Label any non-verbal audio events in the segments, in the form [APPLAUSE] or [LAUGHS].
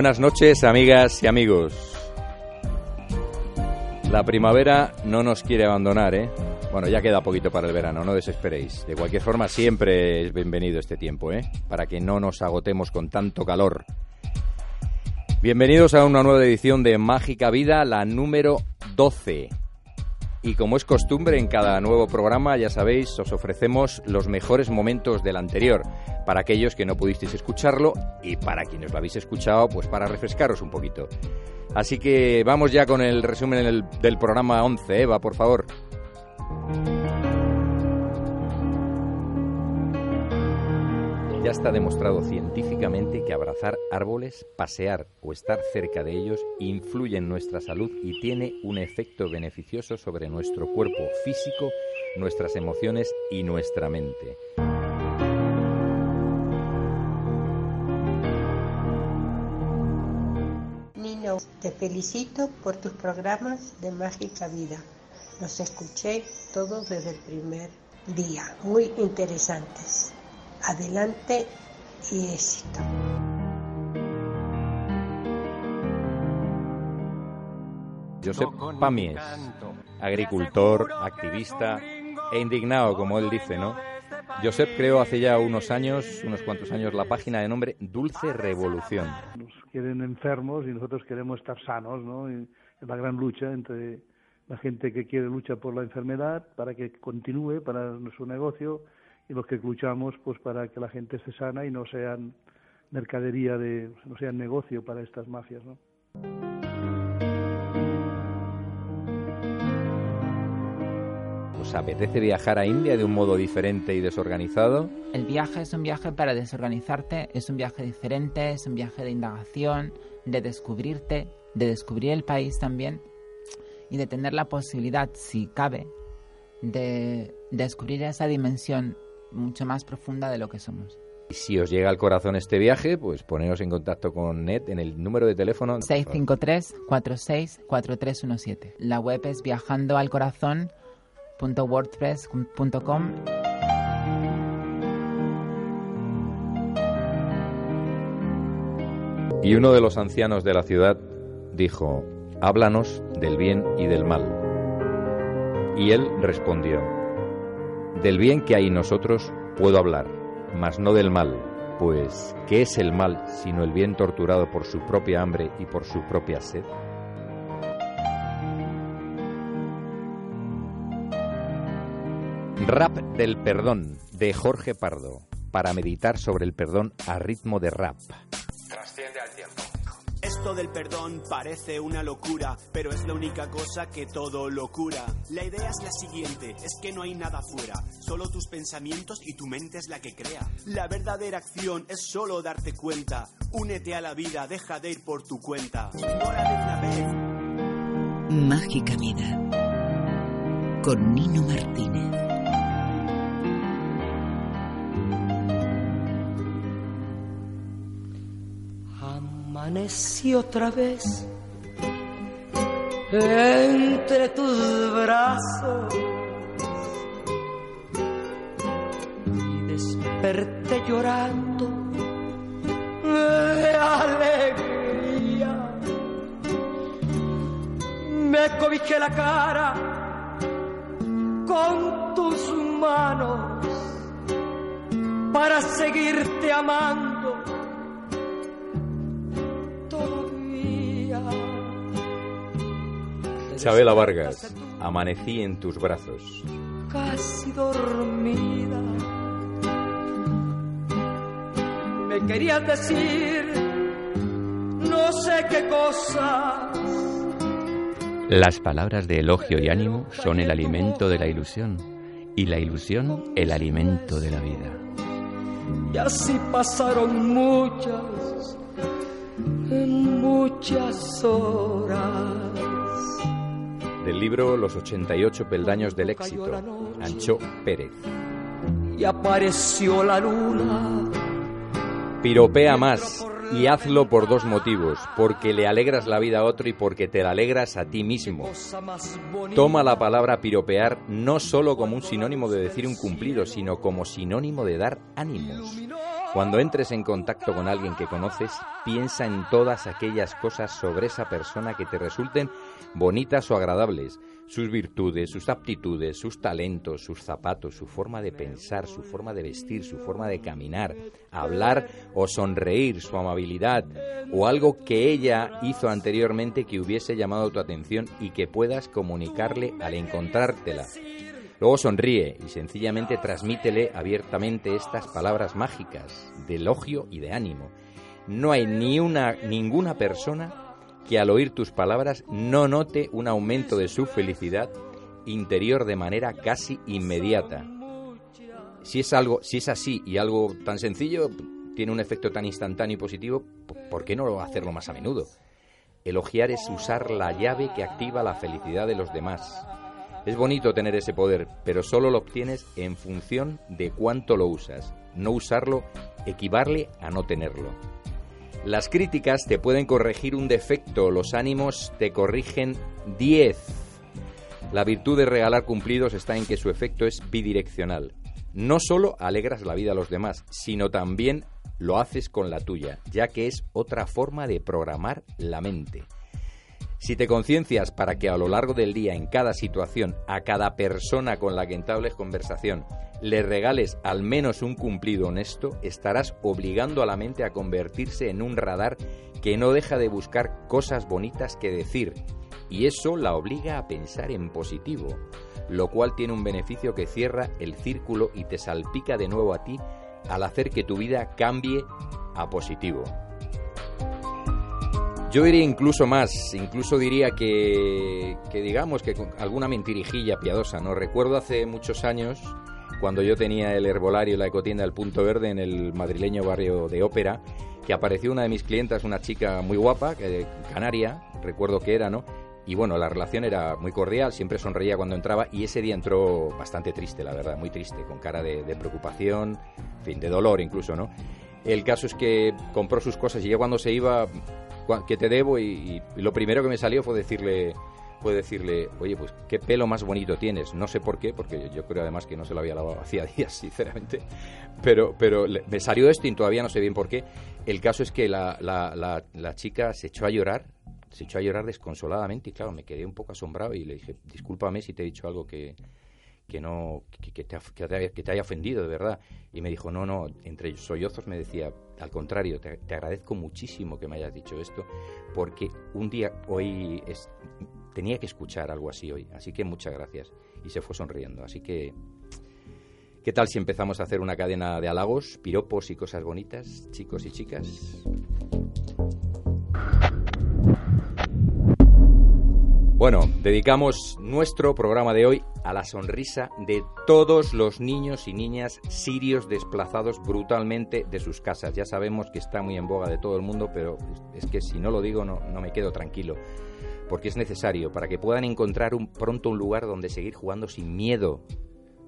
Buenas noches, amigas y amigos. La primavera no nos quiere abandonar, ¿eh? Bueno, ya queda poquito para el verano, no desesperéis. De cualquier forma, siempre es bienvenido este tiempo, ¿eh? Para que no nos agotemos con tanto calor. Bienvenidos a una nueva edición de Mágica Vida, la número 12. Y como es costumbre en cada nuevo programa, ya sabéis, os ofrecemos los mejores momentos del anterior, para aquellos que no pudisteis escucharlo y para quienes lo habéis escuchado, pues para refrescaros un poquito. Así que vamos ya con el resumen del, programa 11, Eva, por favor. Ya está demostrado científicamente que abrazar árboles, pasear o estar cerca de ellos influye en nuestra salud y tiene un efecto beneficioso sobre nuestro cuerpo físico, nuestras emociones y nuestra mente. Nino, te felicito por tus programas de Mágica Vida. Los escuché todos desde el primer día. Muy interesantes. Adelante y éxito. Josep Pamies, agricultor, activista e indignado, como él dice, ¿no? Josep creó hace ya unos años, unos cuantos años, la página de nombre Dulce Revolución. Nos quieren enfermos y nosotros queremos estar sanos, ¿no? Y es la gran lucha entre la gente que quiere luchar por la enfermedad para que continúe para su negocio y los que luchamos pues para que la gente esté sana y no sean mercadería de no sean negocio para estas mafias, ¿no? ¿Os apetece viajar a India de un modo diferente y desorganizado? El viaje es un viaje para desorganizarte, es un viaje diferente, es un viaje de indagación, de descubrirte, de descubrir el país también y de tener la posibilidad, si cabe, de descubrir esa dimensión mucho más profunda de lo que somos. Y si os llega al corazón este viaje, pues poneros en contacto con Ned en el número de teléfono 653-464317. La web es viajandoalcorazón.wordpress.com Y uno de los ancianos de la ciudad dijo, háblanos del bien y del mal. Y él respondió, del bien que hay nosotros puedo hablar, mas no del mal, pues ¿qué es el mal sino el bien torturado por su propia hambre y por su propia sed? Rap del perdón de Jorge Pardo, para meditar sobre el perdón a ritmo de rap. Trasciende al tiempo. Esto del perdón parece una locura, pero es la única cosa que todo lo cura. La idea es la siguiente, es que no hay nada fuera, solo tus pensamientos y tu mente es la que crea. La verdadera acción es solo darte cuenta, únete a la vida, deja de ir por tu cuenta. Una vez. Mágica Vida. Con Nino Martínez. Amanecí otra vez entre tus brazos y desperté llorando de alegría. te cobijé la cara con tus manos para seguirte amando Chabela Vargas, amanecí en tus brazos. Casi dormida. Me querías decir no sé qué cosa. Las palabras de elogio y ánimo son el alimento de la ilusión y la ilusión el alimento de la vida. Y así pasaron muchas, muchas horas. Del libro Los 88 peldaños del éxito, Ancho Pérez. Y apareció la luna. Piropea más y hazlo por dos motivos, porque le alegras la vida a otro y porque te la alegras a ti mismo. Toma la palabra piropear no solo como un sinónimo de decir un cumplido, sino como sinónimo de dar ánimos. Cuando entres en contacto con alguien que conoces, piensa en todas aquellas cosas sobre esa persona que te resulten bonitas o agradables sus virtudes, sus aptitudes, sus talentos, sus zapatos, su forma de pensar, su forma de vestir, su forma de caminar, hablar o sonreír, su amabilidad o algo que ella hizo anteriormente que hubiese llamado tu atención y que puedas comunicarle al encontrártela. Luego sonríe y sencillamente transmítele abiertamente estas palabras mágicas de elogio y de ánimo. No hay ni una ninguna persona que al oír tus palabras no note un aumento de su felicidad interior de manera casi inmediata. Si es algo, si es así y algo tan sencillo tiene un efecto tan instantáneo y positivo, ¿por qué no hacerlo más a menudo? Elogiar es usar la llave que activa la felicidad de los demás. Es bonito tener ese poder, pero solo lo obtienes en función de cuánto lo usas. No usarlo equivale a no tenerlo. Las críticas te pueden corregir un defecto, los ánimos te corrigen 10. La virtud de regalar cumplidos está en que su efecto es bidireccional. No solo alegras la vida a los demás, sino también lo haces con la tuya, ya que es otra forma de programar la mente. Si te conciencias para que a lo largo del día, en cada situación, a cada persona con la que entables conversación, le regales al menos un cumplido honesto, estarás obligando a la mente a convertirse en un radar que no deja de buscar cosas bonitas que decir, y eso la obliga a pensar en positivo, lo cual tiene un beneficio que cierra el círculo y te salpica de nuevo a ti al hacer que tu vida cambie a positivo. Yo diría incluso más, incluso diría que, que digamos que con alguna mentirijilla piadosa, ¿no? Recuerdo hace muchos años, cuando yo tenía el herbolario y la ecotienda del Punto Verde en el madrileño barrio de Ópera, que apareció una de mis clientas, una chica muy guapa, canaria, recuerdo que era, ¿no? Y bueno, la relación era muy cordial, siempre sonreía cuando entraba y ese día entró bastante triste, la verdad, muy triste, con cara de, de preocupación, en fin, de dolor incluso, ¿no? El caso es que compró sus cosas y ya cuando se iba que te debo y, lo primero que me salió fue decirle fue decirle, oye, pues qué pelo más bonito tienes. No sé por qué, porque yo creo además que no se lo había lavado [LAUGHS] hacía días, sinceramente. Pero, pero me salió esto y todavía no sé bien por qué. El caso es que la, la, la, chica se echó a llorar, se echó a llorar desconsoladamente y claro, me quedé un poco asombrado y le dije, discúlpame si te he dicho algo que, que no que, te, que, te, haya ofendido de verdad. Y me dijo no no entre sollozos me decía al contrario te, agradezco muchísimo que me hayas dicho esto porque un día hoy tenía que escuchar algo así hoy así que muchas gracias y se fue sonriendo así que qué tal si empezamos a hacer una cadena de halagos piropos y cosas bonitas chicos y chicas Bueno, dedicamos nuestro programa de hoy a la sonrisa de todos los niños y niñas sirios desplazados brutalmente de sus casas. Ya sabemos que está muy en boga de todo el mundo, pero es que si no lo digo no, me quedo tranquilo, porque es necesario para que puedan encontrar un, pronto un lugar donde seguir jugando sin miedo.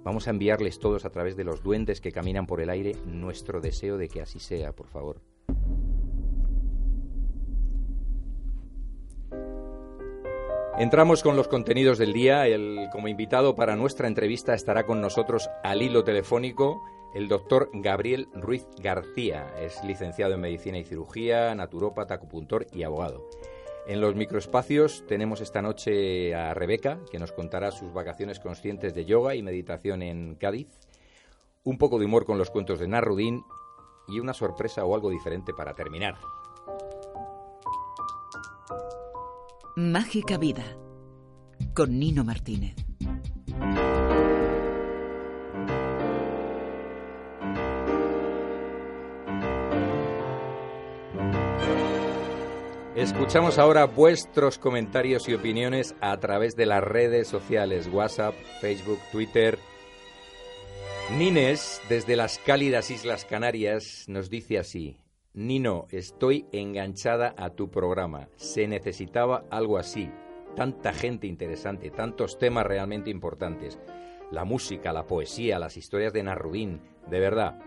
Vamos a enviarles todos a través de los duendes que caminan por el aire nuestro deseo de que así sea, por favor. Entramos con los contenidos del día. El, como invitado para nuestra entrevista estará con nosotros al hilo telefónico el doctor Gabriel Ruiz García. Es licenciado en Medicina y Cirugía, naturópata, acupuntor y abogado. En los microespacios tenemos esta noche a Rebeca, que nos contará sus vacaciones conscientes de yoga y meditación en Cádiz, un poco de humor con los cuentos de Narudín y una sorpresa o algo diferente para terminar. Mágica Vida con Nino Martínez. Escuchamos ahora vuestros comentarios y opiniones a través de las redes sociales, WhatsApp, Facebook, Twitter. Nines, desde las cálidas Islas Canarias, nos dice así. Nino, estoy enganchada a tu programa. Se necesitaba algo así. Tanta gente interesante, tantos temas realmente importantes. La música, la poesía, las historias de Narrudín. De verdad,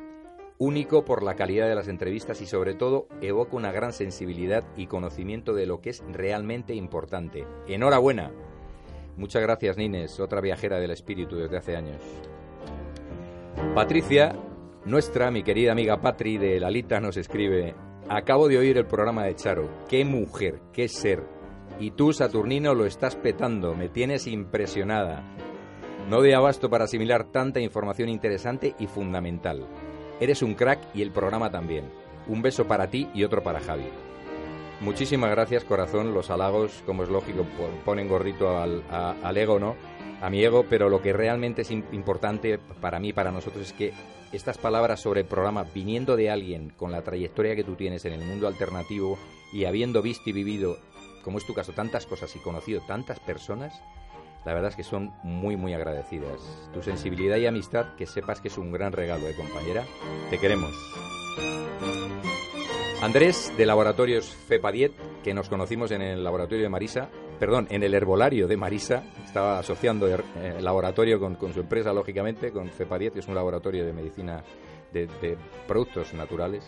único por la calidad de las entrevistas y sobre todo evoca una gran sensibilidad y conocimiento de lo que es realmente importante. Enhorabuena. Muchas gracias, Nines, otra viajera del espíritu desde hace años. Patricia, nuestra, mi querida amiga Patri de Lalita, nos escribe, acabo de oír el programa de Charo, qué mujer, qué ser. Y tú, Saturnino, lo estás petando, me tienes impresionada. No de abasto para asimilar tanta información interesante y fundamental. Eres un crack y el programa también. Un beso para ti y otro para Javi. Muchísimas gracias, corazón. Los halagos, como es lógico, ponen gordito al, al ego, ¿no? A mi ego, pero lo que realmente es importante para mí, para nosotros, es que estas palabras sobre el programa, viniendo de alguien con la trayectoria que tú tienes en el mundo alternativo y habiendo visto y vivido, como es tu caso, tantas cosas y conocido tantas personas, la verdad es que son muy, muy agradecidas. Tu sensibilidad y amistad, que sepas que es un gran regalo, ¿eh, compañera? Te queremos. Andrés, de Laboratorios FEPADIET, que nos conocimos en el laboratorio de Marisa, perdón, en el herbolario de Marisa, estaba asociando el eh, laboratorio con, su empresa, lógicamente, con FEPADIET, que es un laboratorio de medicina de, productos naturales.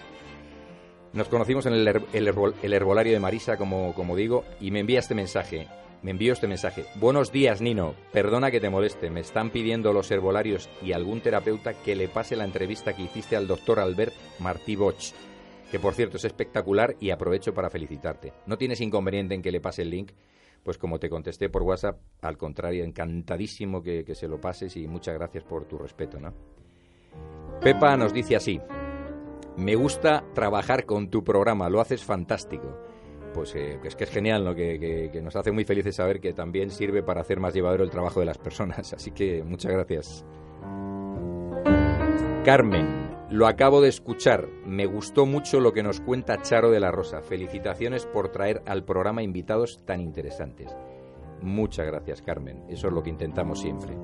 Nos conocimos en el, herbolario de Marisa, como, como digo, y me envía este mensaje me envío este mensaje. Buenos días, Nino. Perdona que te moleste. Me están pidiendo los herbolarios y algún terapeuta que le pase la entrevista que hiciste al doctor Albert Martí Boch, que por cierto es espectacular y aprovecho para felicitarte. ¿No tienes inconveniente en que le pase el link? Pues como te contesté por WhatsApp, al contrario, encantadísimo que, que se lo pases y muchas gracias por tu respeto, ¿no? Pepa nos dice así. Me gusta trabajar con tu programa, lo haces fantástico pues eh, es que es genial, ¿no? Que, nos hace muy felices saber que también sirve para hacer más llevadero el trabajo de las personas. [LAUGHS] Así que muchas gracias. Carmen, lo acabo de escuchar. Me gustó mucho lo que nos cuenta Charo de la Rosa. Felicitaciones por traer al programa invitados tan interesantes. Muchas gracias, Carmen. Eso es lo que intentamos siempre.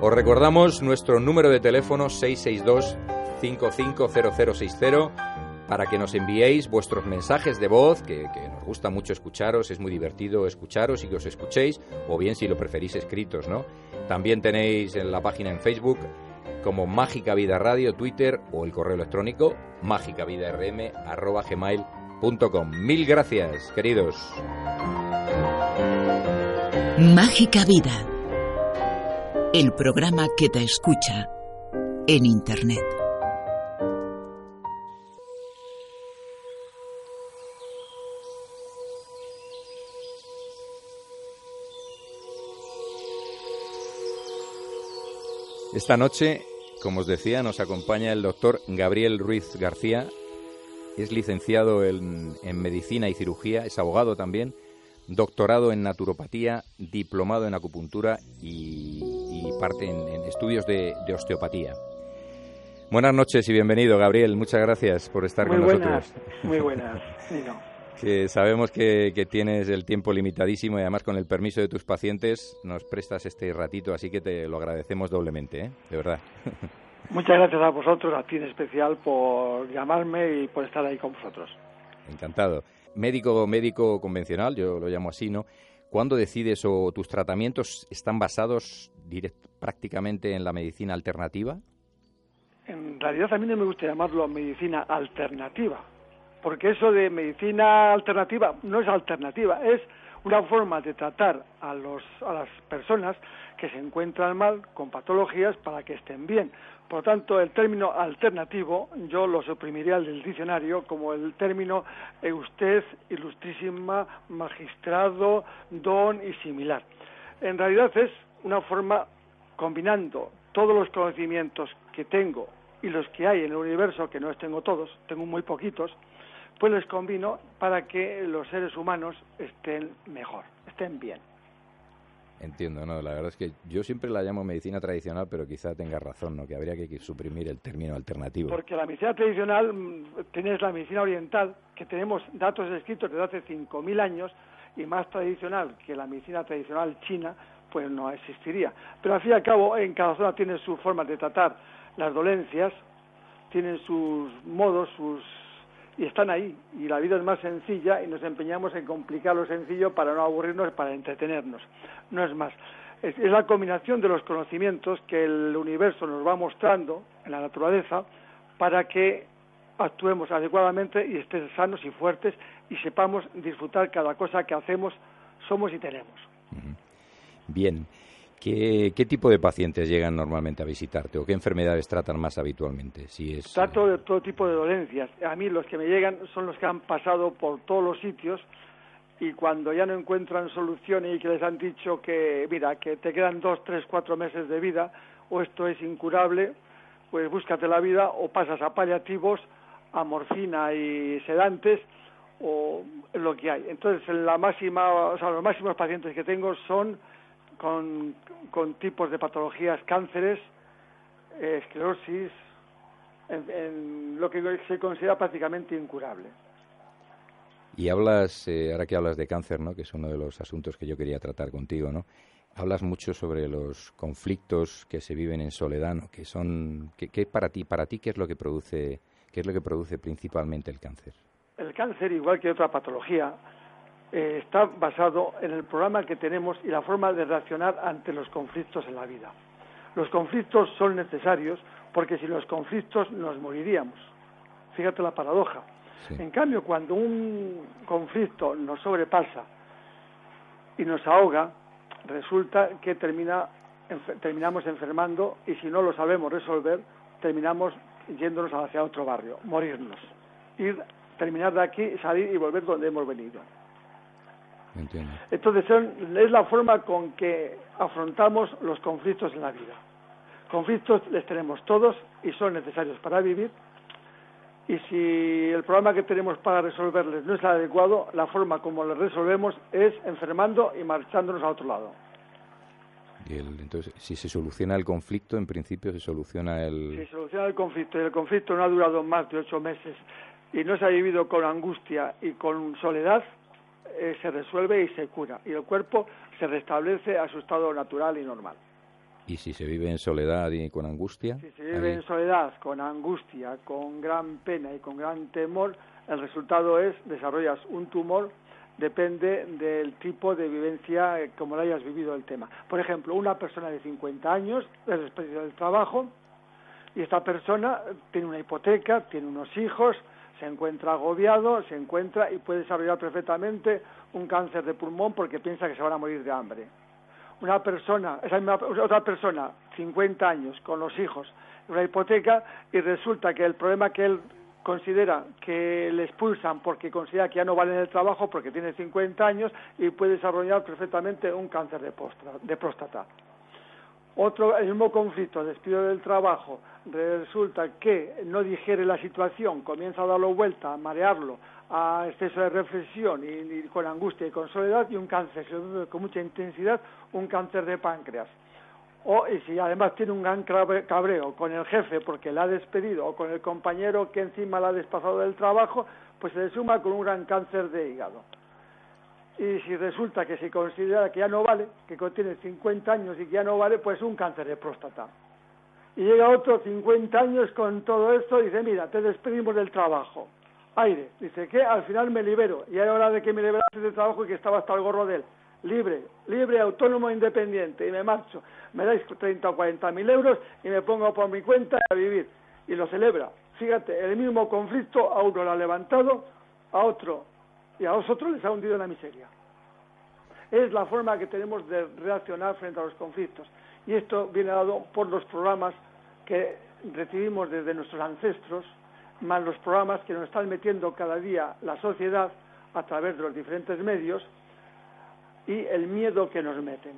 Os recordamos nuestro número de teléfono 662 550060 para que nos enviéis vuestros mensajes de voz, que, nos gusta mucho escucharos, es muy divertido escucharos y que os escuchéis, o bien si lo preferís escritos, ¿no? También tenéis en la página en Facebook como Mágica Vida Radio, Twitter o el correo electrónico mágicavidarm.gmail.com. Mil gracias, queridos. Mágica Vida. El programa que te escucha en Internet. Esta noche, como os decía, nos acompaña el doctor Gabriel Ruiz García. Es licenciado en, medicina y cirugía, es abogado también, doctorado en naturopatía, diplomado en acupuntura y, parte en, estudios de, osteopatía. Buenas noches y bienvenido, Gabriel. Muchas gracias por estar con nosotros. Muy [LAUGHS] buenas, que sabemos que, tienes el tiempo limitadísimo y además con el permiso de tus pacientes nos prestas este ratito, así que te lo agradecemos doblemente, ¿eh? de verdad. [LAUGHS] Muchas gracias a vosotros, a ti en especial, por llamarme y por estar ahí con vosotros. Encantado. Médico, médico convencional, yo lo llamo así, ¿no? ¿Cuándo decides o tus tratamientos están basados prácticamente en la medicina alternativa? En realidad a mí no me gusta llamarlo medicina alternativa, porque eso de medicina alternativa no es alternativa, es una forma de tratar a, los, a las personas que se encuentran mal con patologías para que estén bien. Por lo tanto, el término alternativo yo lo suprimiría del diccionario como el término usted, ilustrísima, magistrado, don y similar. En realidad es una forma combinando todos los conocimientos que tengo y los que hay en el universo, que no los tengo todos, tengo muy poquitos, pues les combino para que los seres humanos estén mejor, estén bien. Entiendo, no, la verdad es que yo siempre la llamo medicina tradicional, pero quizá tenga razón, ¿no? Que habría que suprimir el término alternativo. Porque la medicina tradicional, mm, tienes la medicina oriental, que tenemos datos escritos desde hace 5.000 años, y más tradicional que la medicina tradicional china, pues no existiría. Pero al fin y al cabo, en cada zona tiene su forma de tratar las dolencias, tienen sus modos, sus y están ahí. Y la vida es más sencilla y nos empeñamos en complicar lo sencillo para no aburrirnos, para entretenernos. No es más. Es, la combinación de los conocimientos que el universo nos va mostrando en la naturaleza para que actuemos adecuadamente y estén sanos y fuertes y sepamos disfrutar cada cosa que hacemos, somos y tenemos. Bien. ¿Qué, tipo de pacientes llegan normalmente a visitarte o qué enfermedades tratan más habitualmente? Si es, Trato de todo tipo de dolencias. A mí los que me llegan son los que han pasado por todos los sitios y cuando ya no encuentran solución y que les han dicho que, mira, que te quedan dos, tres, cuatro meses de vida o esto es incurable, pues búscate la vida o pasas a paliativos, a morfina y sedantes o lo que hay. Entonces, la máxima, o sea, los máximos pacientes que tengo son con, con tipos de patologías, cánceres, eh, esclerosis, en, lo que se considera prácticamente incurable. Y hablas, eh, ahora que hablas de cáncer, ¿no? que es uno de los asuntos que yo quería tratar contigo, ¿no? hablas mucho sobre los conflictos que se viven en soledad, ¿no? que son, ¿qué, para ti, para ti qué es lo que produce, qué es lo que produce principalmente el cáncer? El cáncer, igual que otra patología, eh, está basado en el programa que tenemos y la forma de reaccionar ante los conflictos en la vida. Los conflictos son necesarios porque sin los conflictos nos moriríamos. Fíjate la paradoja. En cambio, cuando un conflicto nos sobrepasa y nos ahoga, resulta que termina, terminamos enfermando y si no lo sabemos resolver, terminamos yéndonos hacia otro barrio, morirnos. Ir, terminar de aquí, salir y volver donde hemos venido. Entonces es la forma con que afrontamos los conflictos en la vida. Conflictos les tenemos todos y son necesarios para vivir. Y si el problema que tenemos para resolverles no es adecuado, la forma como lo resolvemos es enfermando y marchándonos a otro lado. Y entonces, si se soluciona el conflicto, en principio se soluciona el... Si se soluciona el conflicto y el conflicto no ha durado más de ocho meses y no se ha vivido con angustia y con soledad, eh, se resuelve y se cura y el cuerpo se restablece a su estado natural y normal. ¿Y si se vive en soledad y con angustia? Si se vive en soledad, con angustia, con gran pena y con gran temor, el resultado es desarrollas un tumor, depende del tipo de vivencia eh, como lo hayas vivido el tema. Por ejemplo, una persona de 50 años es despedida del trabajo y esta persona tiene una hipoteca, tiene unos hijos, se encuentra agobiado, se encuentra y puede desarrollar perfectamente un cáncer de pulmón porque piensa que se van a morir de hambre. Una persona, esa otra persona, 50 años, con los hijos, una hipoteca y resulta que el problema que él considera que le expulsan porque considera que ya no vale el trabajo porque tiene 50 años y puede desarrollar perfectamente un cáncer de próstata. Otro, el mismo conflicto, despido del trabajo, resulta que no digiere la situación, comienza a darlo vuelta, a marearlo, a exceso de reflexión y, con angustia y con soledad y un cáncer, con mucha intensidad, un cáncer de páncreas. O y si además tiene un gran cabreo con el jefe porque la ha despedido o con el compañero que encima la ha despasado del trabajo, pues se le suma con un gran cáncer de hígado y si resulta que se considera que ya no vale, que tiene 50 años y que ya no vale, pues un cáncer de próstata. Y llega otro 50 años con todo esto y dice, mira, te despedimos del trabajo. Aire, dice que al final me libero y hay hora de que me liberase del trabajo y que estaba hasta el gorro de él. Libre, libre, autónomo, independiente y me marcho. Me dais 30 o 40 mil euros y me pongo por mi cuenta a vivir. Y lo celebra. Fíjate, el mismo conflicto a uno lo ha levantado, a otro y a vosotros les ha hundido en la miseria. es la forma que tenemos de reaccionar frente a los conflictos. Y esto viene dado por los programas que recibimos desde nuestros ancestros, más los programas que nos están metiendo cada día la sociedad a través de los diferentes medios y el miedo que nos meten.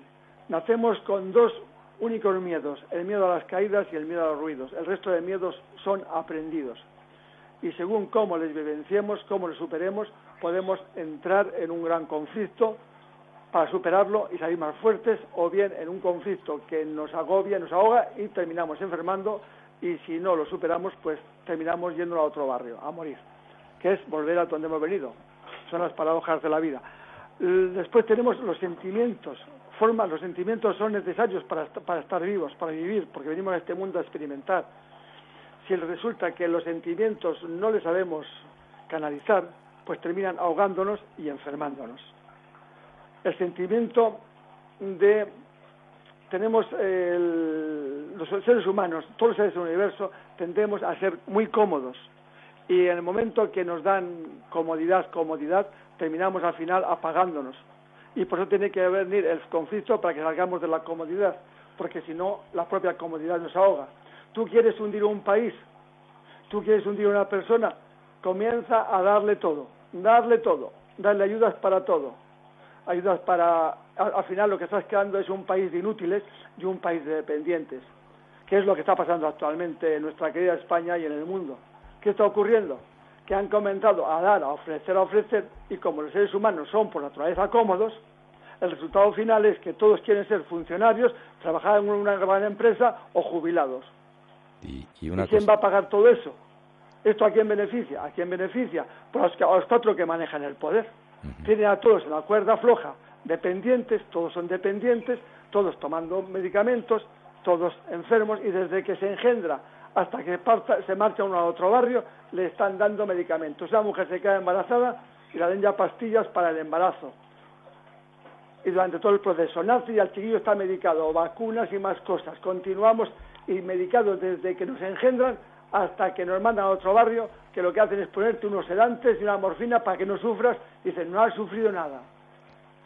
Nacemos con dos únicos miedos, el miedo a las caídas y el miedo a los ruidos. El resto de miedos son aprendidos. Y según cómo les vivenciemos, cómo les superemos, podemos entrar en un gran conflicto para superarlo y salir más fuertes, o bien en un conflicto que nos agobia, nos ahoga y terminamos enfermando, y si no lo superamos, pues terminamos yendo a otro barrio, a morir, que es volver a donde hemos venido. Son las paradojas de la vida. Después tenemos los sentimientos, formas, los sentimientos son necesarios para, para estar vivos, para vivir, porque venimos a este mundo a experimentar. Si resulta que los sentimientos no les sabemos canalizar, pues terminan ahogándonos y enfermándonos. El sentimiento de tenemos los seres humanos, todos los seres del universo, tendemos a ser muy cómodos y en el momento que nos dan comodidad, comodidad, terminamos al final apagándonos y por eso tiene que venir el conflicto para que salgamos de la comodidad, porque si no, la propia comodidad nos ahoga. Tú quieres hundir un país, tú quieres hundir una persona, comienza a darle todo, darle todo, darle ayudas para todo, ayudas para... Al, final lo que estás creando es un país de inútiles y un país de dependientes, que es lo que está pasando actualmente en nuestra querida España y en el mundo. ¿Qué está ocurriendo? que han comenzado a dar, a ofrecer, a ofrecer, y como los seres humanos son por naturaleza cómodos, el resultado final es que todos quieren ser funcionarios, trabajar en una gran empresa o jubilados. ¿Y, quién va a pagar todo eso? ¿Esto a quién beneficia? ¿A quién beneficia? Pues a los cuatro que manejan el poder. Tienen a todos en la cuerda floja, dependientes, todos son dependientes, todos tomando medicamentos, todos enfermos, y desde que se engendra hasta que se marcha uno a otro barrio, le están dando medicamentos. La mujer se queda embarazada y le dan ya pastillas para el embarazo. Y durante todo el proceso nace y el chiquillo está medicado, vacunas y más cosas. Continuamos y medicados desde que nos engendran hasta que nos mandan a otro barrio, que lo que hacen es ponerte unos sedantes y una morfina para que no sufras. Dicen, no has sufrido nada.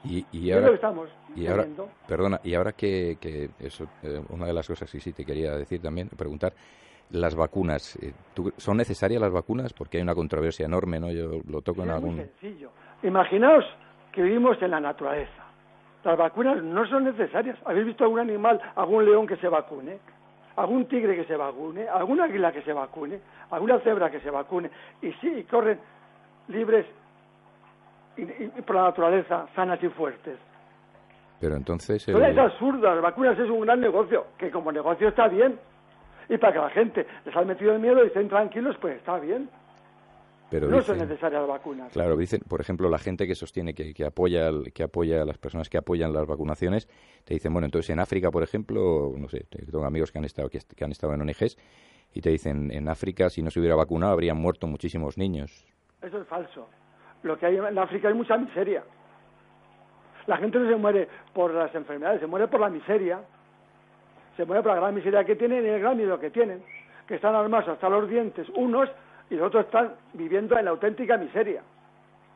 Y, ahora, estamos y ahora, perdona, y ahora que, que eso, eh, una de las cosas que sí te quería decir también, preguntar, las vacunas. Eh, ¿Son necesarias las vacunas? Porque hay una controversia enorme, ¿no? Yo lo toco en algún... Muy sencillo. Imaginaos que vivimos en la naturaleza. Las vacunas no son necesarias. ¿Habéis visto algún animal, algún león que se vacune? ¿Algún tigre que se vacune? ¿Algún águila que se vacune? ¿Alguna cebra que se vacune? Y sí, corren libres y, por la naturaleza, sanas y fuertes. Pero entonces... El... es absurdo. Las vacunas es un gran negocio, que como negocio está bien, y para que la gente les haya metido el miedo y estén tranquilos, pues está bien. Pero no son necesarias las vacunas. Claro, dicen, por ejemplo, la gente que sostiene que, que, apoya que apoya a las personas que apoyan las vacunaciones, te dicen, bueno, entonces en África, por ejemplo, no sé, tengo amigos que han estado que, han estado en ONGs y te dicen, en África si no se hubiera vacunado habrían muerto muchísimos niños. Eso es falso. Lo que hay en África hay mucha miseria. La gente no se muere por las enfermedades, se muere por la miseria se mueve por la gran miseria que tienen y el gran miedo que tienen, que están armados hasta los dientes unos y los otros están viviendo en la auténtica miseria,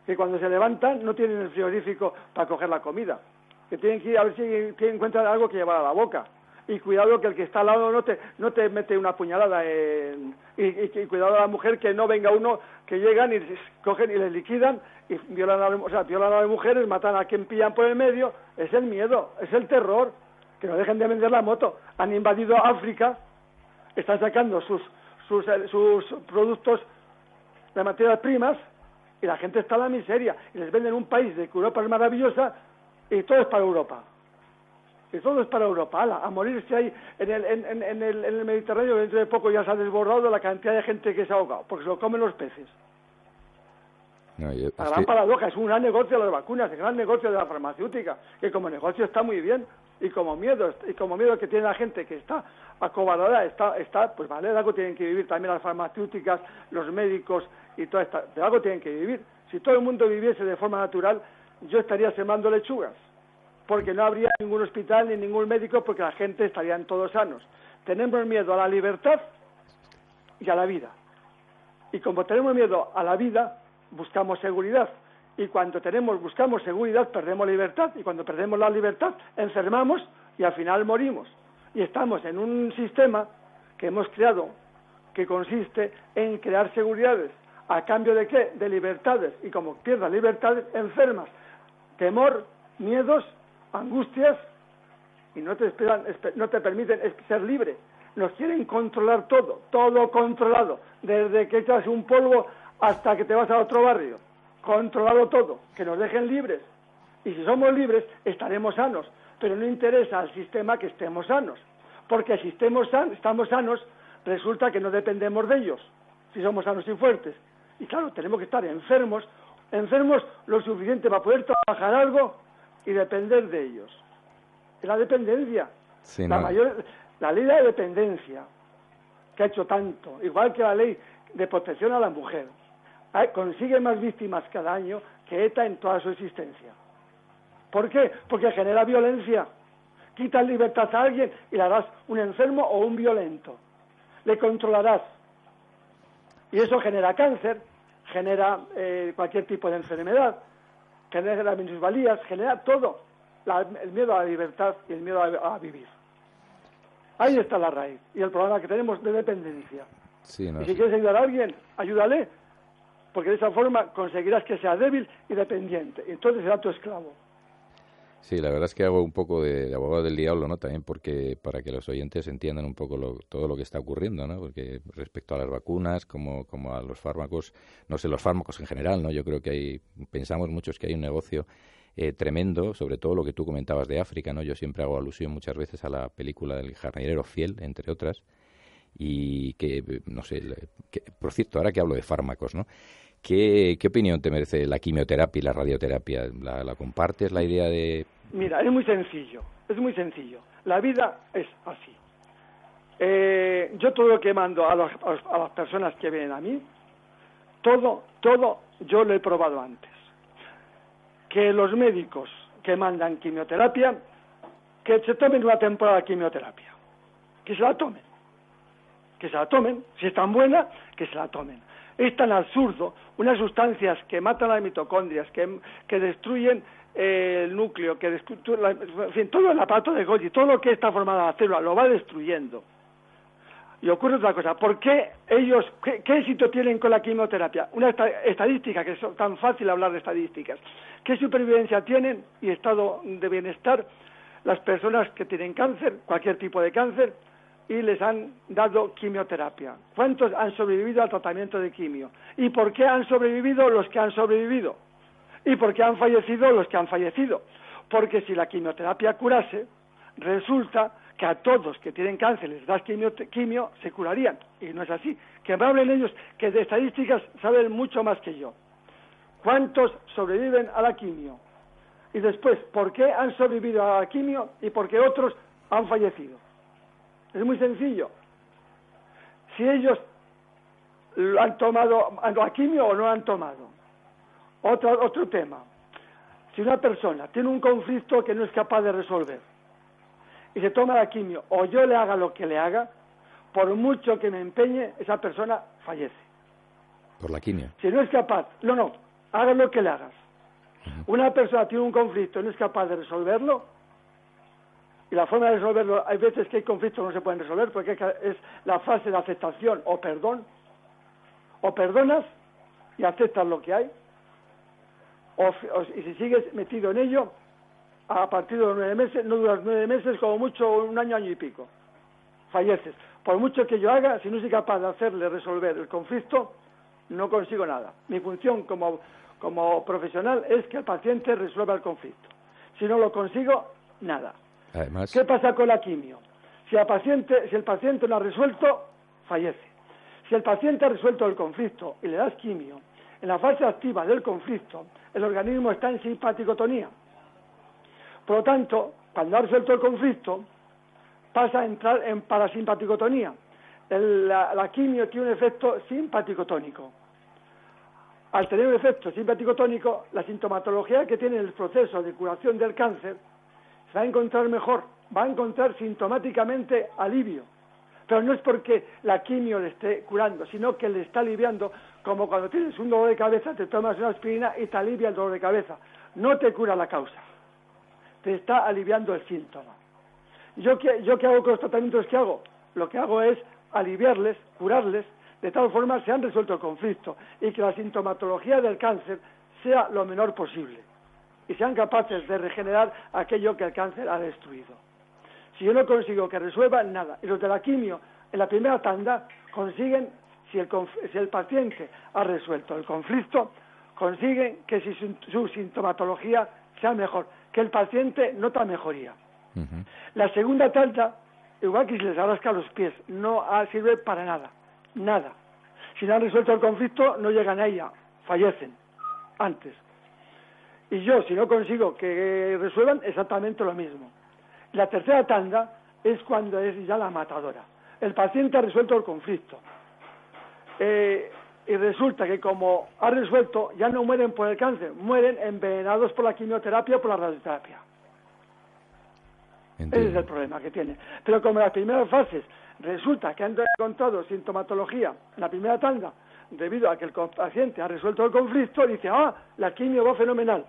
que cuando se levantan no tienen el frigorífico para coger la comida, que tienen que ir a ver si encuentran algo que llevar a la boca. Y cuidado que el que está al lado no te, no te mete una puñalada en, y, cuidado a la mujer que no venga uno que llegan y cogen y les liquidan y violan a, o sea, violan a las mujeres, matan a quien pillan por el medio, es el miedo, es el terror que no dejen de vender la moto. Han invadido África, están sacando sus, sus, eh, sus productos de materias primas y la gente está en la miseria. Y les venden un país de que Europa es maravillosa y todo es para Europa. Y todo es para Europa. a morirse ahí en el, en, en, el, en el Mediterráneo, dentro de poco ya se ha desbordado la cantidad de gente que se ha ahogado, porque se lo comen los peces. La gran paradoja, es un gran negocio de las vacunas, un gran negocio de la farmacéutica, que como negocio está muy bien, y como miedo y como miedo que tiene la gente que está acobardada está está pues vale de algo tienen que vivir también las farmacéuticas los médicos y toda esta de algo tienen que vivir. Si todo el mundo viviese de forma natural yo estaría sembrando lechugas porque no habría ningún hospital ni ningún médico porque la gente estarían todos sanos. Tenemos miedo a la libertad y a la vida. Y como tenemos miedo a la vida buscamos seguridad Y cuando tenemos, buscamos seguridad, perdemos libertad. Y cuando perdemos la libertad, enfermamos y al final morimos. Y estamos en un sistema que hemos creado que consiste en crear seguridades. ¿A cambio de qué? De libertades. Y como pierdas libertades, enfermas. Temor, miedos, angustias y no te, esperan, no te permiten ser libre. Nos quieren controlar todo, todo controlado, desde que echas un polvo hasta que te vas a otro barrio. Controlado todo, que nos dejen libres. Y si somos libres, estaremos sanos. Pero no interesa al sistema que estemos sanos. Porque si estemos, estamos sanos, resulta que no dependemos de ellos, si somos sanos y fuertes. Y claro, tenemos que estar enfermos, enfermos lo suficiente para poder trabajar algo y depender de ellos. la dependencia. la, mayor, la ley de dependencia, que ha hecho tanto, igual que la ley de protección a la mujer, consigue más víctimas cada año que ETA en toda su existencia. ¿Por qué? Porque genera violencia. Quitas libertad a alguien y le harás un enfermo o un violento. Le controlarás. Y eso genera cáncer, genera eh, cualquier tipo de enfermedad, genera minusvalías, genera todo. el miedo a la libertad y el miedo a, vivir. Ahí está la raíz y el problema que tenemos de dependencia. y si quieres ayudar a alguien, ayúdale, porque de esa forma conseguirás que sea débil y dependiente. Entonces será tu esclavo. Sí, la verdad es que hago un poco de, abogado del diablo, ¿no? También porque para que los oyentes entiendan un poco todo lo que está ocurriendo, ¿no? Porque respecto a las vacunas, como, como a los fármacos, no sé, los fármacos en general, ¿no? Yo creo que hay, pensamos muchos que hay un negocio eh, tremendo, sobre todo lo que tú comentabas de África, ¿no? Yo siempre hago alusión muchas veces a la película del jardinero fiel, entre otras, y que, no sé, que, por cierto, ahora que hablo de fármacos, ¿no? ¿Qué, ¿Qué, opinión te merece la quimioterapia y la radioterapia? ¿La, compartes la idea de...? Mira, es muy sencillo, es muy sencillo. La vida es así. Eh, yo todo lo que mando a, a, las personas que vienen a mí, todo, todo yo lo he probado antes. Que los médicos que mandan quimioterapia, que se tomen una temporada de quimioterapia. Que se la tomen. Que se la tomen. Si es tan buena, que se la tomen es tan absurdo, unas sustancias que matan las mitocondrias, que, que destruyen eh, el núcleo, que destruyen, en fin, todo el aparato de Golgi, todo lo que está formado la célula, lo va destruyendo. Y ocurre otra cosa, ¿por qué ellos, qué, éxito tienen con la quimioterapia? Una estadística, que es tan fácil hablar de estadísticas. ¿Qué supervivencia tienen y estado de bienestar las personas que tienen cáncer, cualquier tipo de cáncer, y les han dado quimioterapia. ¿Cuántos han sobrevivido al tratamiento de quimio? ¿Y por qué han sobrevivido los que han sobrevivido? ¿Y por qué han fallecido los que han fallecido? Porque si la quimioterapia curase, resulta que a todos que tienen cáncer les das quimio, se curarían. Y no es así. Que me hablen ellos, que de estadísticas saben mucho más que yo. ¿Cuántos sobreviven a la quimio? Y después, ¿por qué han sobrevivido a la quimio y por qué otros han fallecido? Es muy sencillo. Si ellos han tomado la quimio o no han tomado. Otro, otro tema. Si una persona tiene un conflicto que no es capaz de resolver y se toma la quimio o yo le haga lo que le haga, por mucho que me empeñe, esa persona fallece. Por la quimio. Si no es capaz, no, no, haga lo que le hagas. Una persona tiene un conflicto y no es capaz de resolverlo, y la forma de resolverlo, hay veces que hay conflictos que no se pueden resolver porque es la fase de aceptación o perdón. O perdonas y aceptas lo que hay, o, y si sigues metido en ello, a partir de los nueve meses, no duras nueve meses, como mucho un año, año y pico. Falleces. Por mucho que yo haga, si no soy capaz de hacerle resolver el conflicto, no consigo nada. Mi función como, como profesional es que el paciente resuelva el conflicto. Si no lo consigo, nada. ¿Qué pasa con la quimio? Si, el paciente, si el paciente no ha resuelto, fallece. Si el paciente ha resuelto el conflicto y le das quimio, en la fase activa del conflicto, el organismo está en simpaticotonía. Por lo tanto, cuando ha resuelto el conflicto, pasa a entrar en parasimpaticotonía. la, la, quimio tiene un efecto simpaticotónico. Al tener un efecto simpaticotónico, la sintomatología que tiene el proceso de curación del cáncer va a encontrar mejor, va a encontrar sintomáticamente alivio, Pero no es porque la quimio le esté curando, sino que le está aliviando, como cuando tienes un dolor de cabeza, te tomas una aspirina y te alivia el dolor de cabeza. No te cura la causa, te está aliviando el síntoma. ¿Yo qué, yo hago con los tratamientos que hago? Lo que hago es aliviarles, curarles, de tal forma se han resuelto el conflicto y que la sintomatología del cáncer sea lo menor posible y sean capaces de regenerar aquello que el cáncer ha destruido. Si yo no consigo que resuelvan nada, y los de la quimio en la primera tanda consiguen, si el, si el paciente ha resuelto el conflicto, consiguen que si su, sintomatología sea mejor, que el paciente nota mejoría. La segunda tanda, igual que si les arrasca los pies, no sirve para nada, nada. Si no han resuelto el conflicto, no llegan a ella, fallecen antes. Y yo, si no consigo que resuelvan, exactamente lo mismo. La tercera tanda es cuando es ya la matadora. El paciente ha resuelto el conflicto. Eh, y resulta que como ha resuelto, ya no mueren por el cáncer, mueren envenenados por la quimioterapia o por la radioterapia. Ese es el problema que tiene. Pero como en las primeras fases resulta que han encontrado sintomatología en la primera tanda, debido a que el paciente ha resuelto el conflicto, dice, ah, la quimio va fenomenal.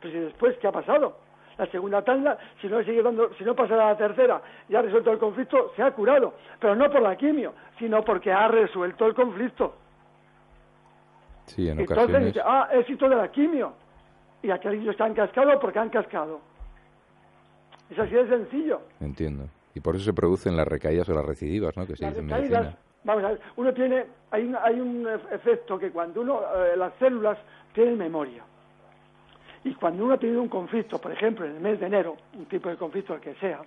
Pues y después, ¿qué ha pasado? La segunda tanda, si no sigue dando, si no pasa a la tercera y ha resuelto el conflicto, se ha curado. Pero no por la quimio, sino porque ha resuelto el conflicto. Sí, en Entonces dice, ah, éxito de la quimio. Y aquellos que han cascado porque han cascado. Es así de sencillo. Entiendo. Y por eso se producen las recaídas o las recidivas, ¿no? Que se las dice recaídas, vamos a ver, uno tiene, hay un, hay un efecto que cuando uno, eh, las células tienen memoria. Y cuando uno ha tenido un conflicto, por ejemplo, en el mes de enero, un tipo de conflicto el que sea,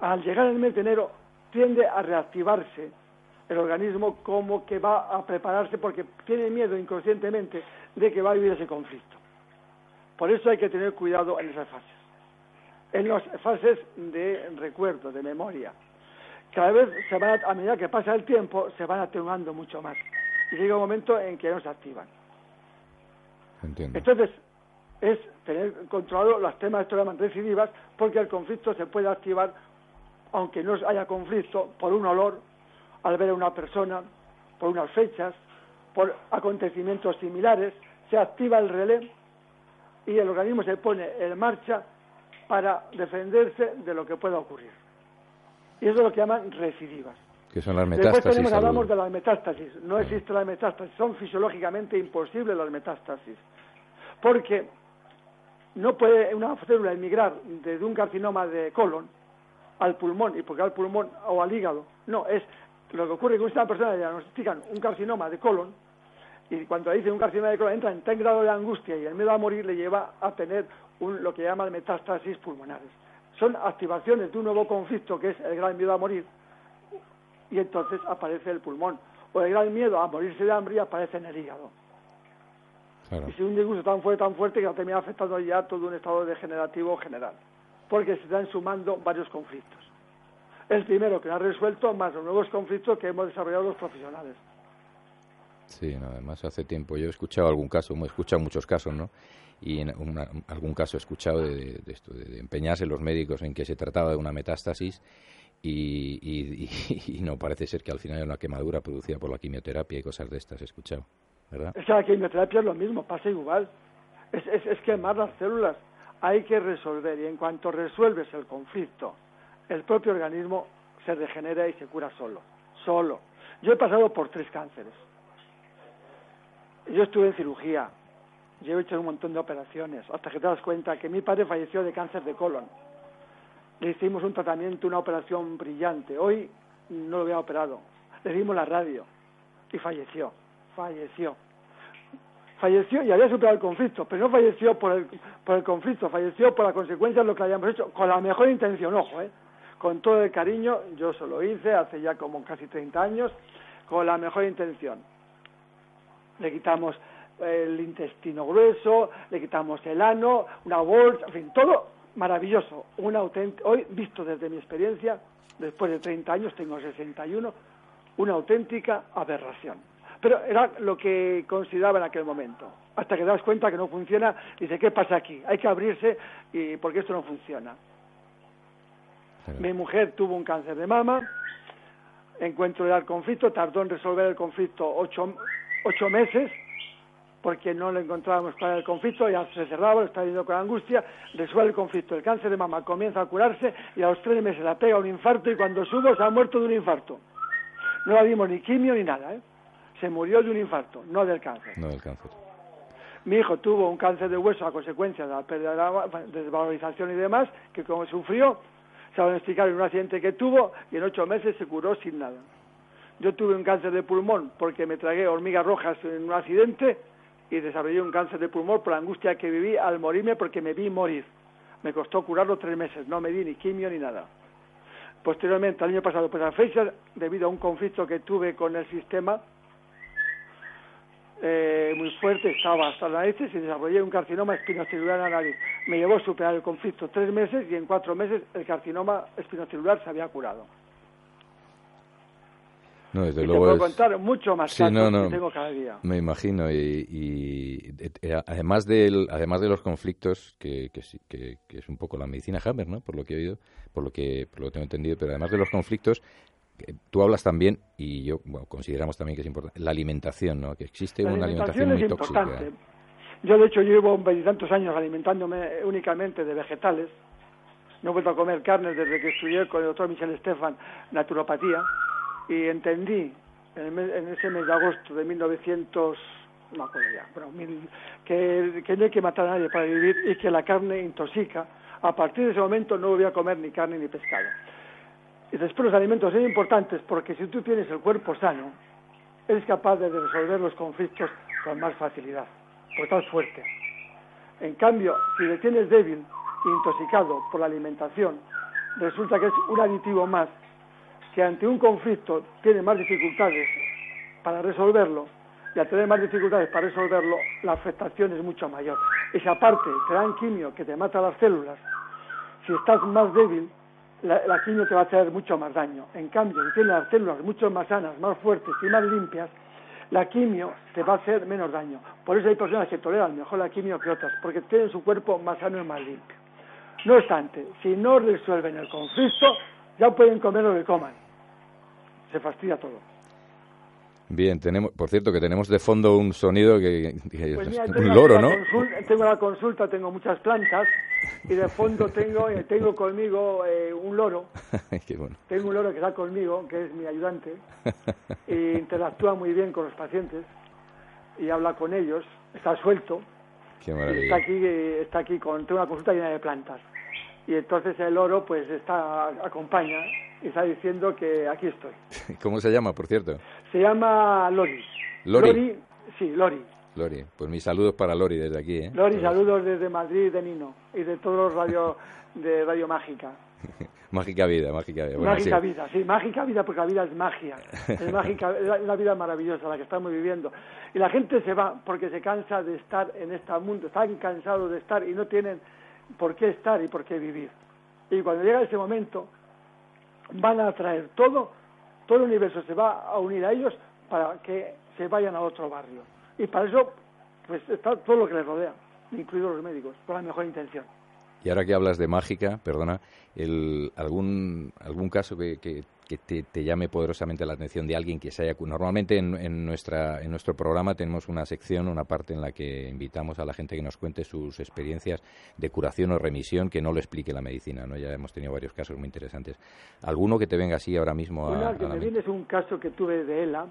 al llegar el mes de enero tiende a reactivarse el organismo como que va a prepararse porque tiene miedo inconscientemente de que va a vivir ese conflicto. Por eso hay que tener cuidado en esas fases. En las fases de recuerdo, de memoria. Cada vez se van a, medida que pasa el tiempo se van atenuando mucho más. Y llega un momento en que no se activan. Entiendo. Entonces, es tener controlado las temas de recidivas porque el conflicto se puede activar aunque no haya conflicto por un olor al ver a una persona, por unas fechas, por acontecimientos similares, se activa el relé y el organismo se pone en marcha para defenderse de lo que pueda ocurrir. Y eso es lo que llaman recidivas. Que son las metástasis. Después tenemos, hablamos de las metástasis. No existe la metástasis, son fisiológicamente imposibles las metástasis. Porque no puede una célula emigrar desde un carcinoma de colon al pulmón, y porque al pulmón o al hígado. No, es lo que ocurre con una persona le diagnostican un carcinoma de colon, y cuando dice un carcinoma de colon entra en tal grado de angustia y el miedo a morir le lleva a tener un, lo que llaman metástasis pulmonares. Son activaciones de un nuevo conflicto que es el gran miedo a morir, y entonces aparece el pulmón. O el gran miedo a morirse de hambre y aparece en el hígado. Y si un disgusto tan fuerte, tan fuerte que termina afectando ya todo un estado degenerativo general, porque se están sumando varios conflictos. El primero que ha resuelto, más los nuevos conflictos que hemos desarrollado los profesionales. Sí, además hace tiempo yo he escuchado algún caso, he escuchado muchos casos, ¿no? Y en algún caso he escuchado de, esto, de, empeñarse los médicos en que se trataba de una metástasis y, [LAUGHS] y, no parece ser que al final era una quemadura producida por la quimioterapia y cosas de estas he escuchado. ¿verdad? Es que la quimioterapia es lo mismo, pasa igual. Es, es, es quemar las células. Hay que resolver y en cuanto resuelves el conflicto, el propio organismo se regenera y se cura solo. Solo. Yo he pasado por tres cánceres. Yo estuve en cirugía. Yo he hecho un montón de operaciones. Hasta que te das cuenta que mi padre falleció de cáncer de colon. Le hicimos un tratamiento, una operación brillante. Hoy no lo había operado. Le dimos la radio y falleció falleció. Falleció y había superado el conflicto, pero no falleció por el, por el conflicto, falleció por las consecuencias de lo que habíamos hecho, con la mejor intención, ojo, ¿eh? con todo el cariño, yo se lo hice hace ya como casi 30 años, con la mejor intención. Le quitamos el intestino grueso, le quitamos el ano, una bolsa, en fin, todo maravilloso. Una hoy, visto desde mi experiencia, después de 30 años, tengo 61, una auténtica aberración. Pero era lo que consideraba en aquel momento. Hasta que das cuenta que no funciona, dice, ¿qué pasa aquí? Hay que abrirse y porque esto no funciona. Mi mujer tuvo un cáncer de mama, encuentro el conflicto, tardó en resolver el conflicto ocho, ocho meses, porque no le encontrábamos era el conflicto, ya se cerraba, estaba yendo con angustia, resuelve el conflicto, el cáncer de mama comienza a curarse y a los tres meses la pega un infarto y cuando subo se ha muerto de un infarto. No la dimos ni quimio ni nada, ¿eh? Se murió de un infarto, no del cáncer. No del cáncer. Mi hijo tuvo un cáncer de hueso a consecuencia de la pérdida de la desvalorización y demás, que como sufrió, se diagnosticaron un accidente que tuvo y en ocho meses se curó sin nada. Yo tuve un cáncer de pulmón porque me tragué hormigas rojas en un accidente y desarrollé un cáncer de pulmón por la angustia que viví al morirme porque me vi morir. Me costó curarlo tres meses, no me di ni quimio ni nada. Posteriormente, el año pasado, pues a fecha, debido a un conflicto que tuve con el sistema eh, muy fuerte, estaba hasta la narices y desarrollé un carcinoma espinocelular en la nariz. Me llevó a superar el conflicto tres meses y en cuatro meses el carcinoma espinocelular se había curado. No, desde y luego te puedo es- contar mucho más Sí, no, no. que tengo cada día. Me imagino y, y, eh, además del además de los conflictos que, que, que, que es un poco la medicina Hammer, ¿no? Por lo que he oído, por lo que por lo que tengo entendido, pero además de los conflictos que tú hablas también y yo bueno, consideramos también que es importante la alimentación, ¿no? Que existe La una alimentación, alimentación muy tóxica. importante. Yo, de hecho, llevo veintitantos años alimentándome únicamente de vegetales. No he vuelto a comer carne desde que estudié con el doctor Michel Estefan naturopatía y entendí en, el mes- en ese mes de agosto de 1900, no acuerdo ya, bueno, mil- que, que no hay que matar a nadie para vivir y que la carne intoxica. A partir de ese momento no voy a comer ni carne ni pescado. Y después los alimentos son importantes porque si tú tienes el cuerpo sano, eres capaz de resolver los conflictos con más facilidad, porque estás fuerte. En cambio, si le tienes débil, intoxicado por la alimentación, resulta que es un aditivo más que ante un conflicto tiene más dificultades para resolverlo y al tener más dificultades para resolverlo, la afectación es mucho mayor. Y si aparte te dan quimio que te mata las células, si estás más débil, la, la quimio te va a hacer mucho más daño. En cambio, si tienes las células mucho más sanas, más fuertes y más limpias, la quimio te va a hacer menos daño. Por eso hay personas que toleran mejor la quimio que otras, porque tienen su cuerpo más sano y más limpio. No obstante, si no resuelven el conflicto, ya pueden comer lo que coman. Se fastidia todo. Bien, tenemos, por cierto, que tenemos de fondo un sonido que, que Pues es mira, un loro, ¿no? tengo la consulta, tengo muchas plantas y de fondo tengo, eh, tengo conmigo eh, un loro. [LAUGHS] Qué bueno. Tengo un loro que está conmigo, que es mi ayudante, [LAUGHS] y interactúa muy bien con los pacientes y habla con ellos, está suelto, Qué y está maravilla. aquí, eh, está aquí con tengo una consulta llena de plantas. Y entonces el loro pues está acompaña y está diciendo que aquí estoy. [LAUGHS] ¿Cómo se llama, por cierto? Se llama Lori. Lori. sí, Lori. Lori. Pues mis saludos para Lori desde aquí, ¿eh? Lori, saludos desde Madrid de Nino y de todos los radio [LAUGHS] de Radio Mágica. [LAUGHS] Mágica vida, mágica vida. Bueno, mágica sí. vida, sí, mágica vida porque la vida es magia. Es mágica, es una vida maravillosa la que estamos viviendo. Y la gente se va porque se cansa de estar en este mundo, están cansados de estar y no tienen por qué estar y por qué vivir. Y cuando llega ese momento, van a traer todo, todo el universo se va a unir a ellos para que se vayan a otro barrio. Y para eso, pues está todo lo que les rodea, incluidos los médicos, con la mejor intención. Y ahora que hablas de mágica, perdona, el, algún, algún caso que, que, que te, te llame poderosamente la atención de alguien que se haya... Normalmente en, en, nuestra, en nuestro programa tenemos una sección, una parte en la que invitamos a la gente que nos cuente sus experiencias de curación o remisión que no lo explique la medicina, ¿no? Ya hemos tenido varios casos muy interesantes. ¿Alguno que te venga así ahora mismo a, a que la me viene es un caso que tuve de ELA,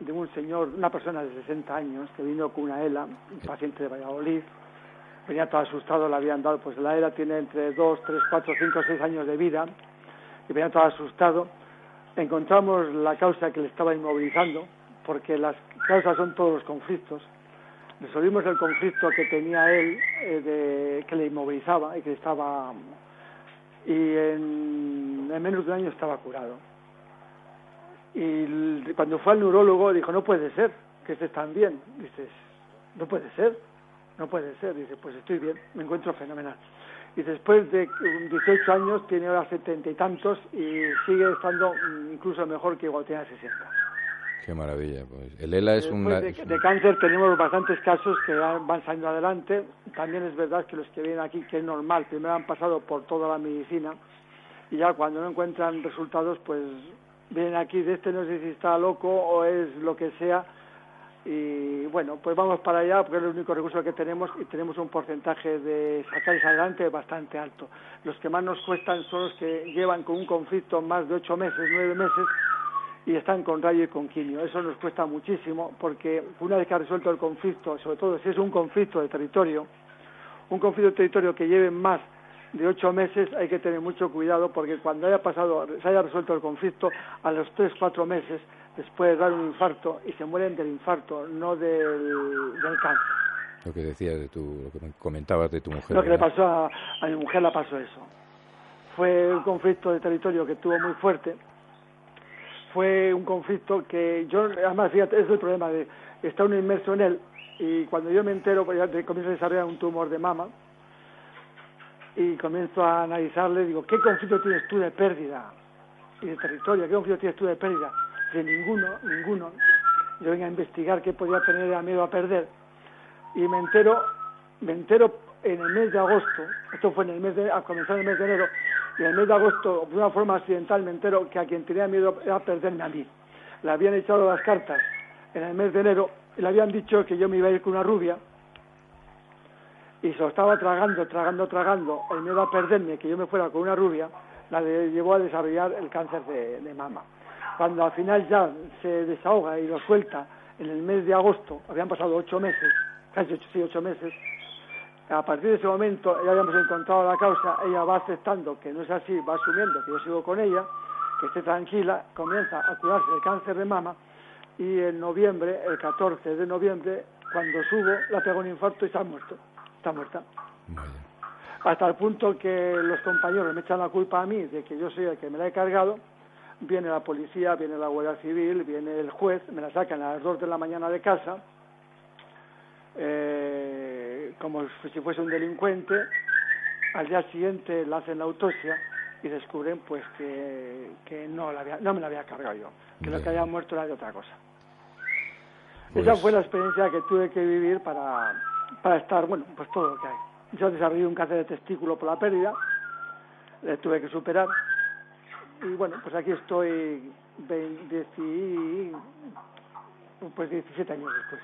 de un señor, una persona de 60 años que vino con una ELA, un paciente de Valladolid, venía todo asustado, le habían dado, pues la ELA tiene entre 2, 3, 4, 5, 6 años de vida, y venía todo asustado. Encontramos la causa que le estaba inmovilizando, porque las causas son todos los conflictos. Resolvimos el conflicto que tenía él, eh, de, que le inmovilizaba y que estaba... Y en, en menos de un año estaba curado. Y cuando fue al neurólogo dijo, no puede ser que estés tan bien. Dices, no puede ser, no puede ser. Dice, pues estoy bien, me encuentro fenomenal. Y después de um, 18 años, tiene ahora setenta y tantos y sigue estando mm, incluso mejor que igual tenía 60. Qué maravilla. Pues. El ELA es una... de, de un- cáncer tenemos bastantes casos que van saliendo adelante. También es verdad que los que vienen aquí, que es normal, primero han pasado por toda la medicina y ya cuando no encuentran resultados, pues vienen aquí de este no sé si está loco o es lo que sea y bueno, pues vamos para allá porque es el único recurso que tenemos y tenemos un porcentaje de sacarles adelante bastante alto. Los que más nos cuestan son los que llevan con un conflicto más de ocho meses, nueve meses y están con rayo y con quimio. Eso nos cuesta muchísimo porque una vez que ha resuelto el conflicto, sobre todo si es un conflicto de territorio, un conflicto de territorio que lleve más de ocho meses hay que tener mucho cuidado porque cuando haya pasado, se haya resuelto el conflicto, a los tres, cuatro meses después dar un infarto y se mueren del infarto, no del, del cáncer. Lo que decías de tu, lo que comentabas de tu mujer. Lo que le pasó a, a mi mujer le pasó eso. Fue un conflicto de territorio que tuvo muy fuerte. Fue un conflicto que yo, además, fíjate, es el problema de estar uno inmerso en él y cuando yo me entero, pues ya comienzo a desarrollar un tumor de mama y comienzo a analizarle, digo, ¿qué conflicto tienes tú de pérdida? Y de territorio, ¿qué conflicto tienes tú de pérdida? De ninguno, ninguno. Yo vengo a investigar qué podía tener a miedo a perder y me entero, me entero en el mes de agosto, esto fue en el mes de, a comenzar el mes de enero, y en el mes de agosto, de una forma accidental, me entero que a quien tenía miedo era perderme a mí. Le habían echado las cartas en el mes de enero y le habían dicho que yo me iba a ir con una rubia y se lo estaba tragando, tragando, tragando, el miedo a perderme, que yo me fuera con una rubia, la llevó a desarrollar el cáncer de, de mama. Cuando al final ya se desahoga y lo suelta en el mes de agosto, habían pasado ocho meses, casi ocho, sí, ocho meses, a partir de ese momento ya habíamos encontrado la causa, ella va aceptando que no es así, va asumiendo que yo sigo con ella, que esté tranquila, comienza a curarse el cáncer de mama y en noviembre, el 14 de noviembre, cuando subo, la pego un infarto y ha muerto, está muerta. Hasta el punto que los compañeros me echan la culpa a mí de que yo soy el que me la he cargado, viene la policía, viene la Guardia Civil, viene el juez, me la sacan a las 2 de la mañana de casa, eh, como si fuese un delincuente, al día siguiente le hacen la autopsia y descubren pues que, que no, la había, no me la había cargado yo, que lo que había muerto era de otra cosa. Pues Esa fue la experiencia que tuve que vivir para, para estar, bueno, pues todo lo que hay. Yo desarrollé un cáncer de testículo por la pérdida, le tuve que superar y bueno, pues aquí estoy 20, pues 17 años después.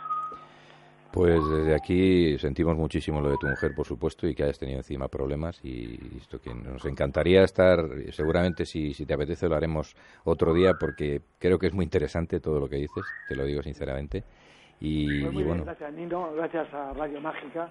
Pues desde aquí sentimos muchísimo lo de tu mujer, por supuesto, y que hayas tenido encima problemas. Y esto que nos encantaría estar, seguramente si, si te apetece lo haremos otro día, porque creo que es muy interesante todo lo que dices, te lo digo sinceramente. Y, Pues bien, bueno, gracias Nino, gracias a Radio Mágica.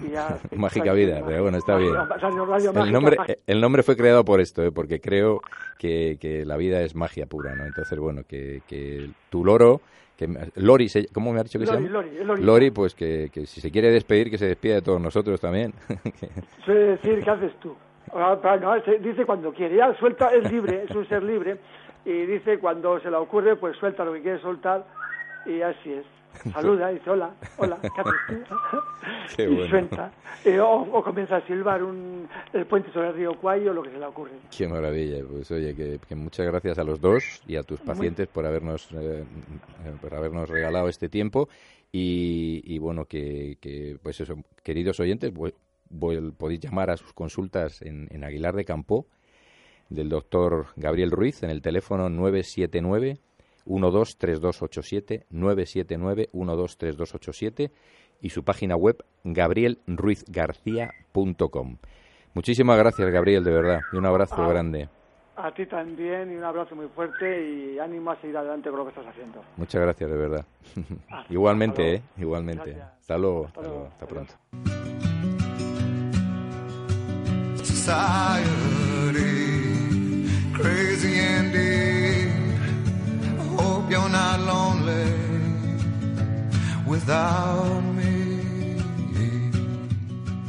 Y ya- [LAUGHS] Mágica Vida, pero bueno, está bien. Radio Mágica, El nombre, el nombre fue creado por esto, ¿eh? porque creo que, que la vida es magia pura, ¿no? Entonces, bueno, que, que tu loro, que Lori, ¿cómo me ha dicho que Lori, se llama? Lori, Lori. pues que, que si se quiere despedir, que se despida de todos nosotros también. [LAUGHS] Suele decir, ¿qué haces tú? Ah, no, dice cuando quiere, ya suelta, es libre, es un ser libre, y dice cuando se le ocurre, pues suelta lo que quiere soltar, y así es. [LAUGHS] Saluda, dice hola, hola, ¿qué haces tú? [LAUGHS] Qué y bueno. suelta. Eh, o, o comienza a silbar un, el puente sobre el río Cuayo, lo que se le ocurre. Qué maravilla. Pues oye, que, que muchas gracias a los dos y a tus pacientes por habernos, eh, eh, por habernos regalado este tiempo. Y, y bueno, que, que, pues eso, queridos oyentes, vu- vu- podéis llamar a sus consultas en, en Aguilar de Campo del doctor Gabriel Ruiz en el teléfono 979 123287 979 123287 y su página web gabrielruizgarcía.com. Muchísimas gracias, Gabriel, de verdad, y un abrazo Ah. grande. A ti también, y un abrazo muy fuerte, y ánimo a seguir adelante con lo que estás haciendo. Muchas gracias, de verdad. [LAUGHS] Ah, [LAUGHS] Igualmente, hasta ¿eh? Igualmente. Hasta luego. Hasta Hasta, luego. luego. Hasta pronto.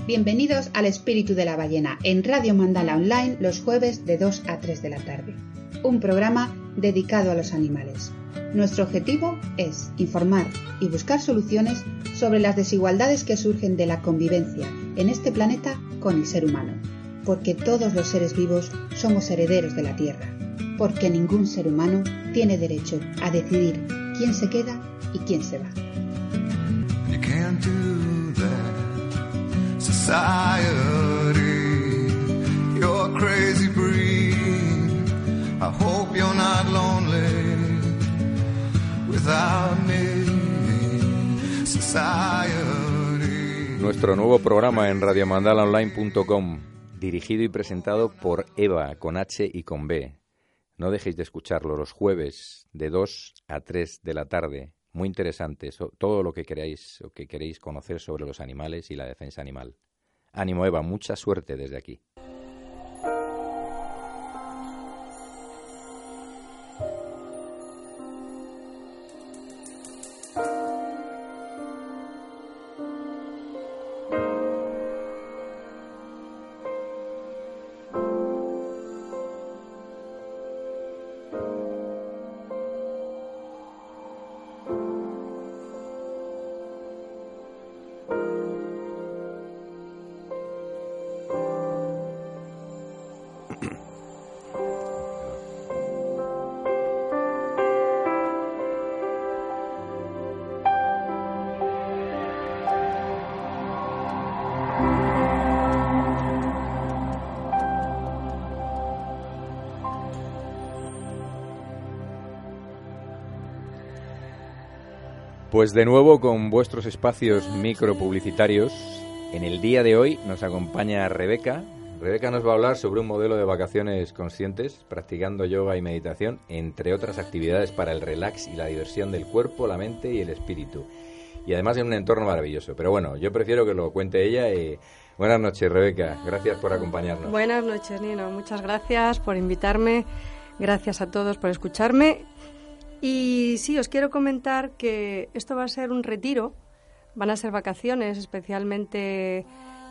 Bienvenidos al Espíritu de la Ballena en Radio Mandala Online los jueves de 2 a 3 de la tarde. Un programa dedicado a los animales. Nuestro objetivo es informar y buscar soluciones sobre las desigualdades que surgen de la convivencia en este planeta con el ser humano. Porque todos los seres vivos somos herederos de la Tierra. Porque ningún ser humano tiene derecho a decidir quién se queda y quién se va. Can't that, society. You're a crazy breed. I hope you're not lonely without me. Society. Nuestro nuevo programa en radiomandalaonline.com, dirigido y presentado por Eva, con H y con B. No dejéis de escucharlo los jueves de 2 a 3 de la tarde. Muy interesante, todo lo que queráis o que queréis conocer sobre los animales y la defensa animal. Ánimo Eva, mucha suerte desde aquí. Pues de nuevo con vuestros espacios micropublicitarios. En el día de hoy nos acompaña Rebeca. Rebeca nos va a hablar sobre un modelo de vacaciones conscientes, practicando yoga y meditación, entre otras actividades para el relax y la diversión del cuerpo, la mente y el espíritu. Y además en un entorno maravilloso. Pero bueno, yo prefiero que lo cuente ella. Y... Buenas noches, Rebeca. Gracias por acompañarnos. Buenas noches, Nino. Muchas gracias por invitarme. Gracias a todos por escucharme. Y sí, os quiero comentar que esto va a ser un retiro. Van a ser vacaciones, especialmente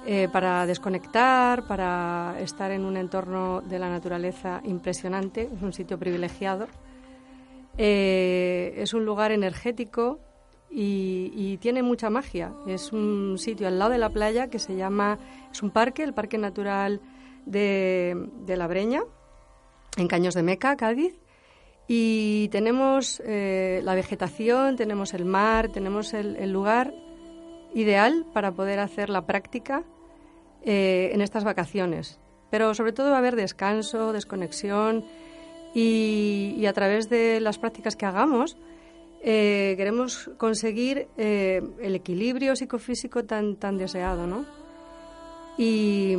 eh, para desconectar, para estar en un entorno de la naturaleza impresionante. Es un sitio privilegiado. Eh, es un lugar energético y, tiene mucha magia. Es un sitio al lado de la playa que se llama, es un parque, el Parque Natural de La Breña, en Caños de Meca, Cádiz. Y tenemos eh, la vegetación, tenemos el mar, tenemos el, el lugar ideal para poder hacer la práctica eh, en estas vacaciones. Pero sobre todo va a haber descanso, desconexión y, y a través de las prácticas que hagamos eh, queremos conseguir eh, el equilibrio psicofísico tan, tan deseado, ¿no? Y,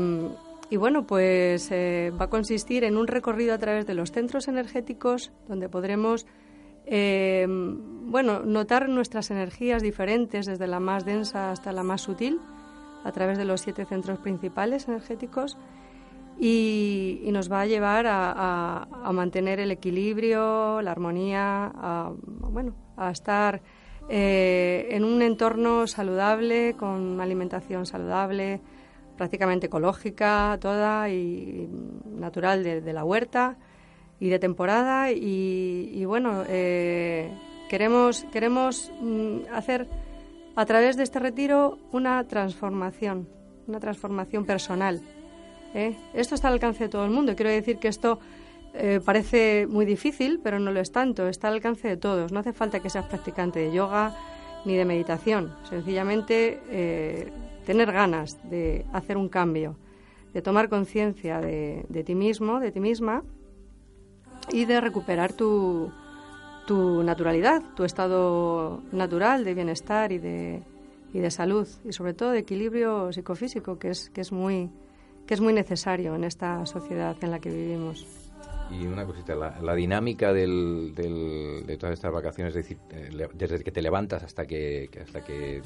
y bueno, pues eh, va a consistir en un recorrido a través de los centros energéticos donde podremos, eh, bueno, notar nuestras energías diferentes desde la más densa hasta la más sutil a través de los siete centros principales energéticos. Y, nos va a llevar a, a- mantener el equilibrio, la armonía, a, bueno, a estar eh, en un entorno saludable, con alimentación saludable, prácticamente ecológica, toda y natural de, la huerta y de temporada. Y, bueno, eh, queremos, queremos mm, hacer a través de este retiro una transformación, una transformación personal. ¿eh? Esto está al alcance de todo el mundo. Quiero decir que esto eh, parece muy difícil, pero no lo es tanto. Está al alcance de todos. No hace falta que seas practicante de yoga ni de meditación. Sencillamente tener ganas de hacer un cambio, de tomar conciencia de, ti mismo, de ti misma y de recuperar tu, tu naturalidad, tu estado natural de bienestar y de, y de salud y sobre todo de equilibrio psicofísico que que es muy necesario en esta sociedad en la que vivimos. Y una cosita, la, la dinámica del, del- de todas estas vacaciones, es decir, eh, desde que te levantas hasta que, que- hasta que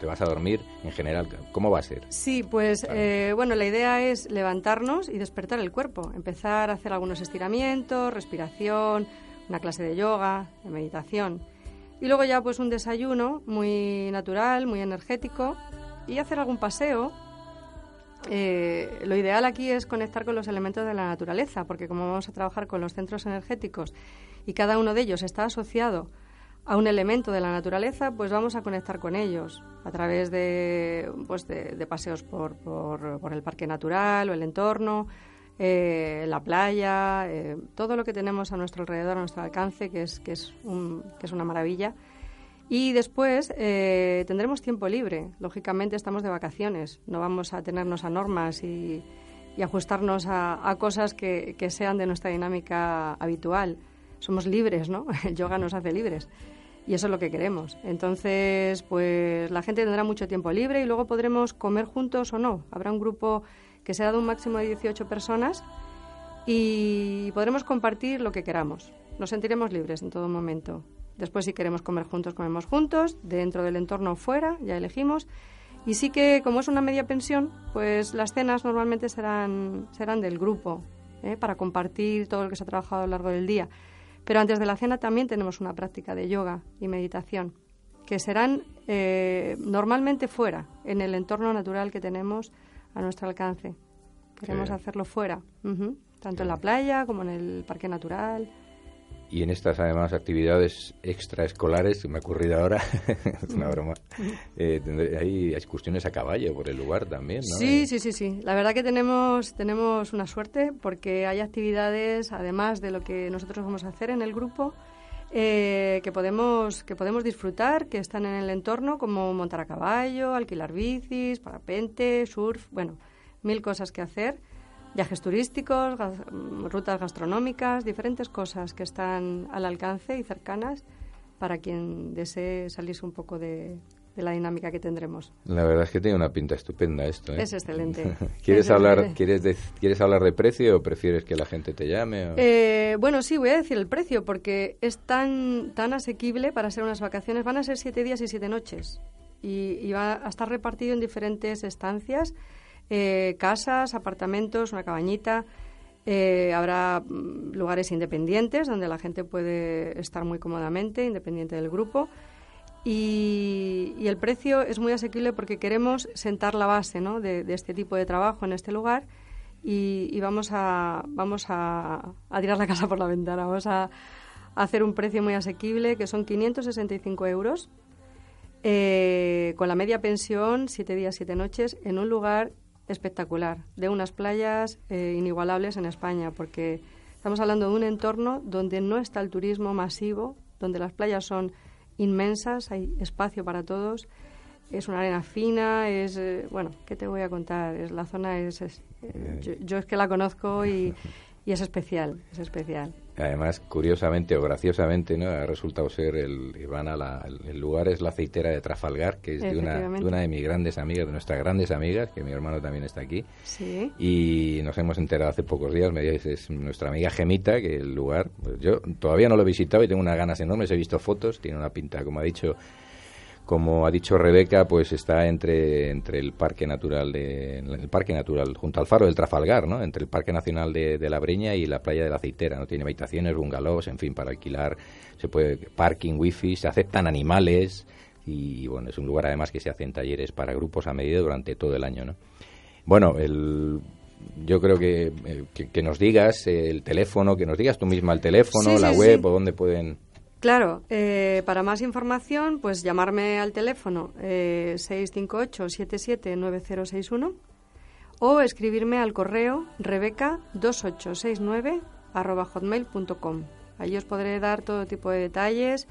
te vas a dormir, en general, ¿cómo va a ser? Sí, pues eh, bueno, la idea es levantarnos y despertar el cuerpo, empezar a hacer algunos estiramientos, respiración, una clase de yoga, de meditación. Y luego ya pues un desayuno muy natural, muy energético y hacer algún paseo. Eh, lo ideal aquí es conectar con los elementos de la naturaleza, porque como vamos a trabajar con los centros energéticos y cada uno de ellos está asociado a un elemento de la naturaleza, pues vamos a conectar con ellos a través de, pues de, de paseos por, por, por el parque natural o el entorno, eh, la playa, eh, todo lo que tenemos a nuestro alrededor, a nuestro alcance, que es, que es, un, que es una maravilla. Y después eh, tendremos tiempo libre. Lógicamente estamos de vacaciones, no vamos a tenernos a normas y, y ajustarnos a, cosas que, que sean de nuestra dinámica habitual. Somos libres, ¿no? [LAUGHS] El yoga nos hace libres. Y eso es lo que queremos. Entonces, pues la gente tendrá mucho tiempo libre y luego podremos comer juntos o no. Habrá un grupo que será de un máximo de 18 personas y podremos compartir lo que queramos. Nos sentiremos libres en todo momento. Después, si queremos comer juntos, comemos juntos, dentro del entorno o fuera, ya elegimos. Y sí que, como es una media pensión, pues las cenas normalmente serán, serán del grupo, ¿eh? para compartir todo lo que se ha trabajado a lo largo del día. Pero antes de la cena también tenemos una práctica de yoga y meditación, que serán eh, normalmente fuera, en el entorno natural que tenemos a nuestro alcance. Queremos hacerlo fuera, tanto en la playa como en el parque natural. Y en estas, además, actividades extraescolares, me ha ocurrido ahora, [LAUGHS] es una broma, eh, hay excursiones a caballo por el lugar también, ¿no? Sí, sí, sí, sí. La verdad que tenemos, tenemos una suerte porque hay actividades, además de lo que nosotros vamos a hacer en el grupo, eh, que, podemos, que podemos disfrutar, que están en el entorno, como montar a caballo, alquilar bicis, parapente, surf, bueno, mil cosas que hacer viajes turísticos, rutas gastronómicas, diferentes cosas que están al alcance y cercanas para quien desee salirse un poco de, la dinámica que tendremos. La verdad es que tiene una pinta estupenda esto. ¿eh? Es excelente. [LAUGHS] ¿Quieres, hablar, ¿quieres, de, ¿Quieres hablar de precio o prefieres que la gente te llame? Eh, bueno, sí, voy a decir el precio porque es tan, tan asequible para ser unas vacaciones. Van a ser siete días y siete noches y, y va a estar repartido en diferentes estancias eh, casas, apartamentos, una cabañita. Eh, habrá mm, lugares independientes donde la gente puede estar muy cómodamente, independiente del grupo. Y, el precio es muy asequible porque queremos sentar la base ¿no? de, este tipo de trabajo en este lugar y, vamos, a, vamos a, tirar la casa por la ventana. Vamos a, hacer un precio muy asequible que son 565 euros eh, con la media pensión, siete días, siete noches, en un lugar espectacular, de unas playas eh, inigualables en España, porque estamos hablando de un entorno donde no está el turismo masivo, donde las playas son inmensas, hay espacio para todos, es una arena fina, es, eh, bueno, ¿qué te voy a contar? Es, la zona es, eh, yo, es que la conozco y, y es especial, es especial. Además, curiosamente o graciosamente, ¿no? ha resultado ser el, Ivana, el lugar es la aceitera de Trafalgar, que es de una, de una de mis grandes amigas, de nuestras grandes amigas, que mi hermano también está aquí. Sí. Y nos hemos enterado hace pocos días, me dice, es nuestra amiga Gemita, que el lugar, pues yo todavía no lo he visitado y tengo unas ganas enormes, he visto fotos, tiene una pinta, como ha dicho como ha dicho Rebeca, pues está entre, entre el Parque Natural de, el Parque Natural, junto al Faro del Trafalgar, ¿no? Entre el Parque Nacional de, la Breña y la playa de la Aceitera, ¿no? Tiene habitaciones, bungalows, en fin, para alquilar, se puede, parking, wifi, se aceptan animales y, bueno, es un lugar además que se hacen talleres para grupos a medida durante todo el año, ¿no? Bueno, el, yo creo que, eh, que, nos digas el teléfono, que nos digas tú misma el teléfono, la web o dónde pueden... Claro, eh, para más información, pues llamarme al teléfono eh, 658-779061 o escribirme al correo rebeca2869 hotmail.com. Allí os podré dar todo tipo de detalles.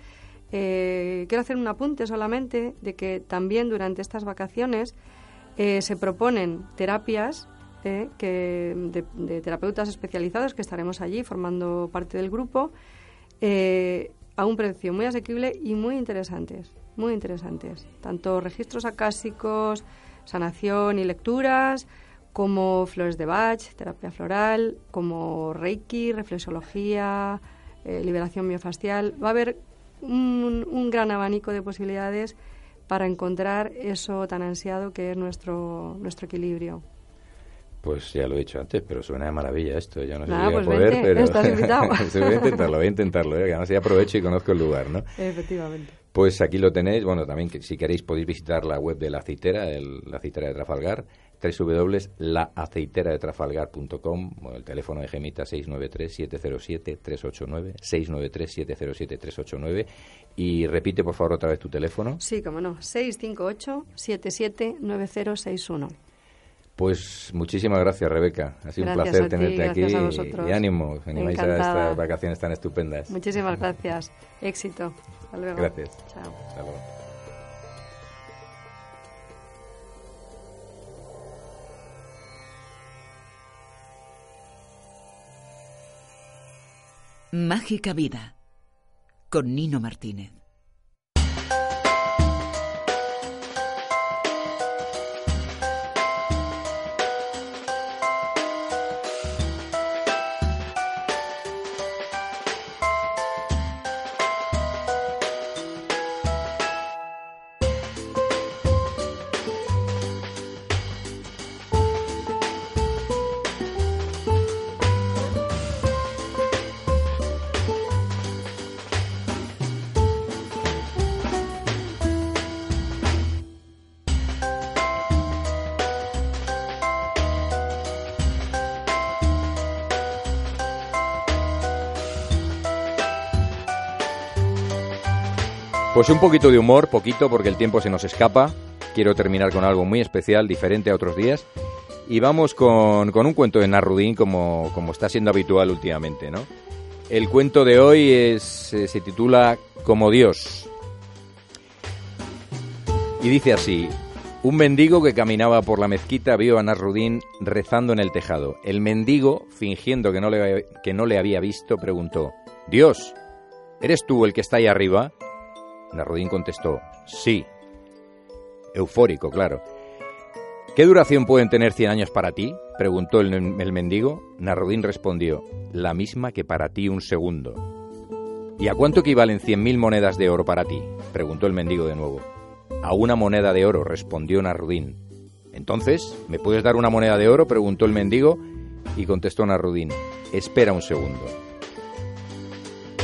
Eh, quiero hacer un apunte solamente de que también durante estas vacaciones eh, se proponen terapias que de, terapeutas especializados que estaremos allí formando parte del grupo. Eh, a un precio muy asequible y muy interesantes, muy interesantes. Tanto registros acásicos, sanación y lecturas, como flores de Bach, terapia floral, como Reiki, reflexología, eh, liberación miofascial. Va a haber un, un, gran abanico de posibilidades para encontrar eso tan ansiado que es nuestro, nuestro equilibrio. Pues ya lo he dicho antes, pero suena de maravilla esto. Yo no sé si voy a pues poder, pero. Estás invitado. [LAUGHS] voy a intentarlo, voy a intentarlo. ¿eh? Además, ya aprovecho y conozco el lugar, ¿no? Efectivamente. Pues aquí lo tenéis. Bueno, también si queréis podéis visitar la web de la aceitera, el, la aceitera de Trafalgar, www.laaceiteradetrafalgar.com, bueno, el teléfono de Gemita 693-707-389, 693-707-389. Y repite, por favor, otra vez tu teléfono. Sí, cómo no, 658-779061. Pues muchísimas gracias, Rebeca. Ha sido un placer tenerte aquí. Y ánimo, animáis a estas vacaciones tan estupendas. Muchísimas gracias. Éxito. Hasta luego. Gracias. Chao. Hasta luego. Mágica Vida con Nino Martínez. Pues un poquito de humor, poquito, porque el tiempo se nos escapa. Quiero terminar con algo muy especial, diferente a otros días. Y vamos con, con un cuento de Narrudín, como, como está siendo habitual últimamente, ¿no? El cuento de hoy es, eh, se titula Como Dios. Y dice así, un mendigo que caminaba por la mezquita vio a Nasrudín rezando en el tejado. El mendigo, fingiendo que no, le, que no le había visto, preguntó, Dios, ¿eres tú el que está ahí arriba? Nasrudín contestó, sí. Eufórico, claro. ¿Qué duración pueden tener 100 años para ti? preguntó el, mendigo. Narudín respondió, la misma que para ti un segundo. ¿Y a cuánto equivalen 100.000 monedas de oro para ti? preguntó el mendigo de nuevo. A una moneda de oro, respondió Narudín. Entonces, ¿me puedes dar una moneda de oro? preguntó el mendigo y contestó Narudín. Espera un segundo.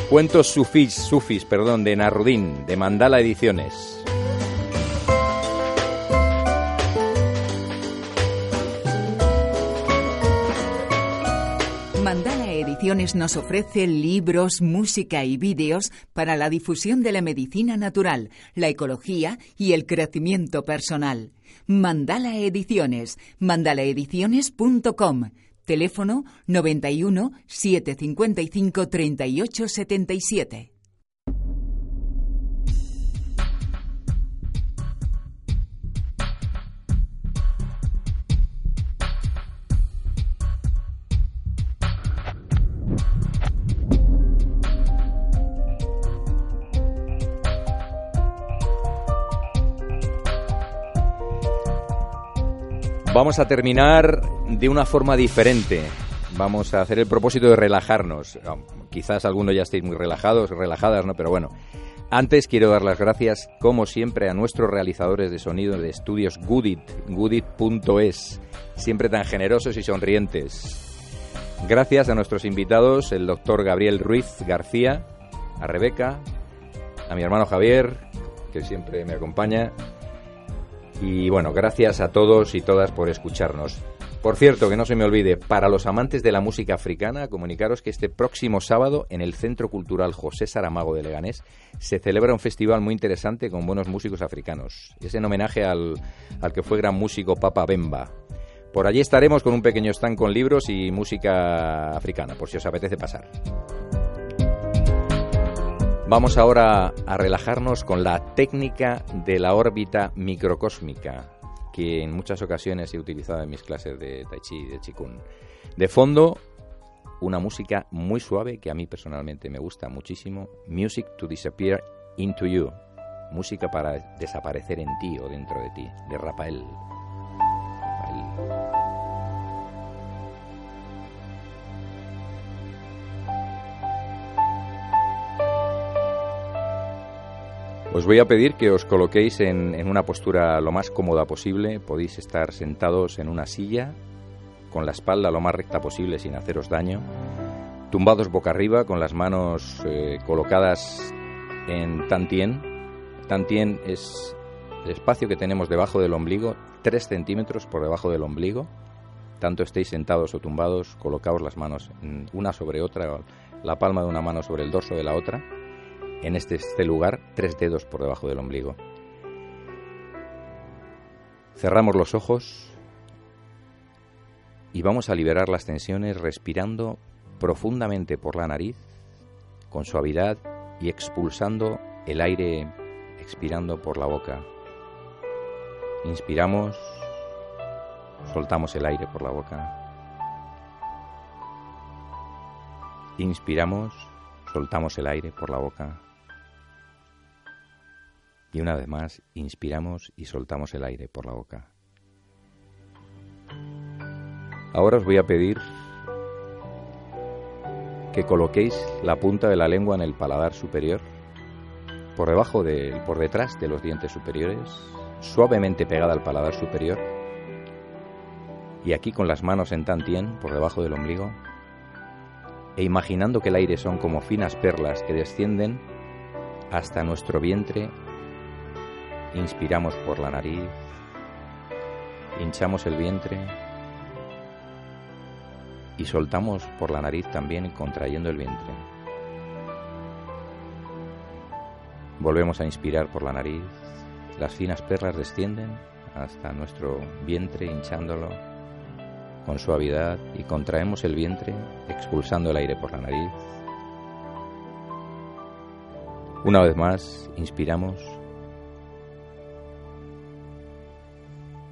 Cuentos sufis, sufis, perdón, de Narudín, de Mandala Ediciones. Mandala Ediciones nos ofrece libros, música y vídeos para la difusión de la medicina natural, la ecología y el crecimiento personal. Mandala Ediciones, mandalaediciones.com. Teléfono 91 755 3877. Vamos a terminar de una forma diferente. Vamos a hacer el propósito de relajarnos. Ah, Quizás algunos ya estéis muy relajados, relajadas, ¿no? Pero bueno, antes quiero dar las gracias, como siempre, a nuestros realizadores de sonido de estudios Goodit, goodit.es, siempre tan generosos y sonrientes. Gracias a nuestros invitados, el doctor Gabriel Ruiz García, a Rebeca, a mi hermano Javier, que siempre me acompaña, y bueno, gracias a todos y todas por escucharnos. Por cierto, que no se me olvide, para los amantes de la música africana, comunicaros que este próximo sábado en el Centro Cultural José Saramago de Leganés se celebra un festival muy interesante con buenos músicos africanos. Es en homenaje al, al que fue gran músico Papa Bemba. Por allí estaremos con un pequeño stand con libros y música africana, por si os apetece pasar. Vamos ahora a relajarnos con la técnica de la órbita microcósmica, que en muchas ocasiones he utilizado en mis clases de Tai Chi y de Qigong. De fondo, una música muy suave que a mí personalmente me gusta muchísimo, Music to Disappear into You, música para desaparecer en ti o dentro de ti, de Rafael. Rafael. Os voy a pedir que os coloquéis en, una postura lo más cómoda posible. Podéis estar sentados en una silla, con la espalda lo más recta posible sin haceros daño, tumbados boca arriba, con las manos eh, colocadas en tantien. Tantien es el espacio que tenemos debajo del ombligo, 3 centímetros por debajo del ombligo. Tanto estéis sentados o tumbados, colocaos las manos una sobre otra, la palma de una mano sobre el dorso de la otra en este, este, lugar tres dedos por debajo del ombligo. Cerramos los ojos y vamos a liberar las tensiones respirando profundamente por la nariz, con suavidad y expulsando el aire, expirando por la boca. Inspiramos, soltamos el aire por la boca. Inspiramos, soltamos el aire por la boca. Y una vez más, inspiramos y soltamos el aire por la boca. Ahora os voy a pedir que coloquéis la punta de la lengua en el paladar superior, por debajo de, por detrás de los dientes superiores, suavemente pegada al paladar superior, y aquí con las manos en tantien, por debajo del ombligo, e imaginando que el aire son como finas perlas que descienden hasta nuestro vientre Inspiramos por la nariz, hinchamos el vientre y soltamos por la nariz también contrayendo el vientre. Volvemos a inspirar por la nariz. Las finas perlas descienden hasta nuestro vientre hinchándolo con suavidad y contraemos el vientre expulsando el aire por la nariz. Una vez más, inspiramos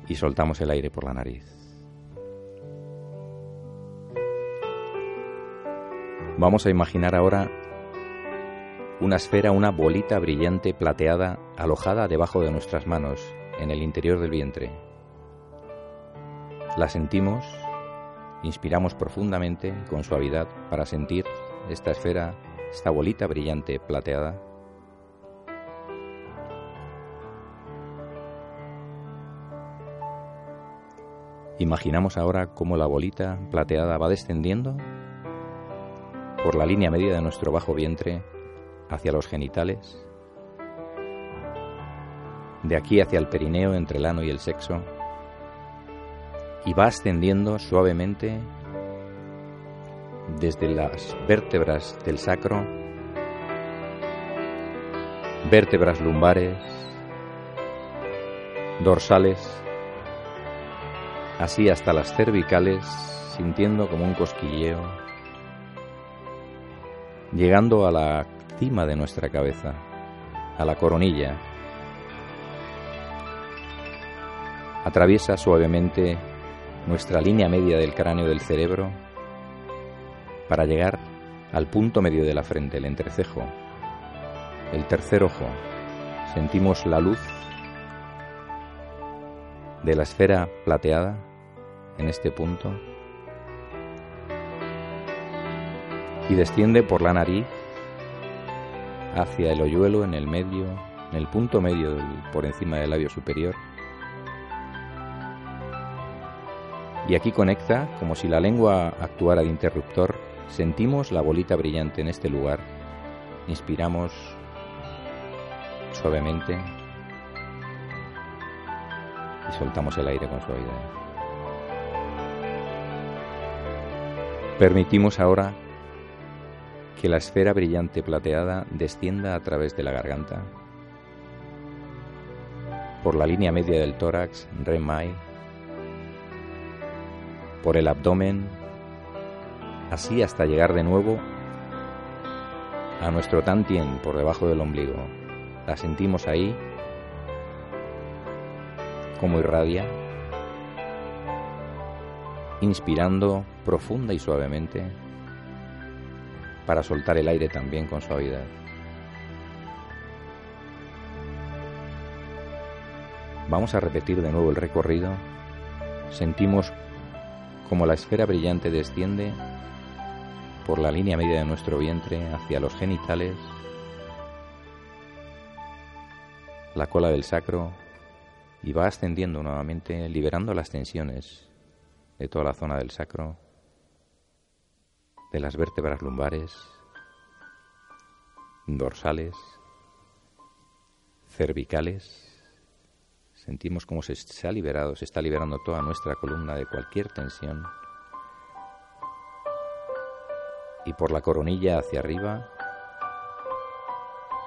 y soltamos el aire por la nariz. Vamos a imaginar ahora una esfera, una bolita brillante plateada alojada debajo de nuestras manos, en el interior del vientre. La sentimos, inspiramos profundamente con suavidad para sentir esta esfera, esta bolita brillante plateada. Imaginamos ahora cómo la bolita plateada va descendiendo por la línea media de nuestro bajo vientre hacia los genitales, de aquí hacia el perineo entre el ano y el sexo, y va ascendiendo suavemente desde las vértebras del sacro, vértebras lumbares, dorsales, así hasta las cervicales, sintiendo como un cosquilleo, llegando a la cima de nuestra cabeza, a la coronilla. Atraviesa suavemente nuestra línea media del cráneo del cerebro para llegar al punto medio de la frente, el entrecejo, el tercer ojo. Sentimos la luz de la esfera plateada en este punto y desciende por la nariz hacia el hoyuelo en el medio, en el punto medio por encima del labio superior. Y aquí conecta, como si la lengua actuara de interruptor, sentimos la bolita brillante en este lugar. Inspiramos suavemente y soltamos el aire con suavidad. Permitimos ahora que la esfera brillante plateada descienda a través de la garganta, por la línea media del tórax, remai, por el abdomen, así hasta llegar de nuevo a nuestro tantien por debajo del ombligo. La sentimos ahí, como irradia, inspirando profunda y suavemente para soltar el aire también con suavidad. Vamos a repetir de nuevo el recorrido. Sentimos como la esfera brillante desciende por la línea media de nuestro vientre hacia los genitales, la cola del sacro y va ascendiendo nuevamente, liberando las tensiones de toda la zona del sacro de las vértebras lumbares, dorsales, cervicales. Sentimos como se, se ha liberado, se está liberando toda nuestra columna de cualquier tensión. Y por la coronilla hacia arriba,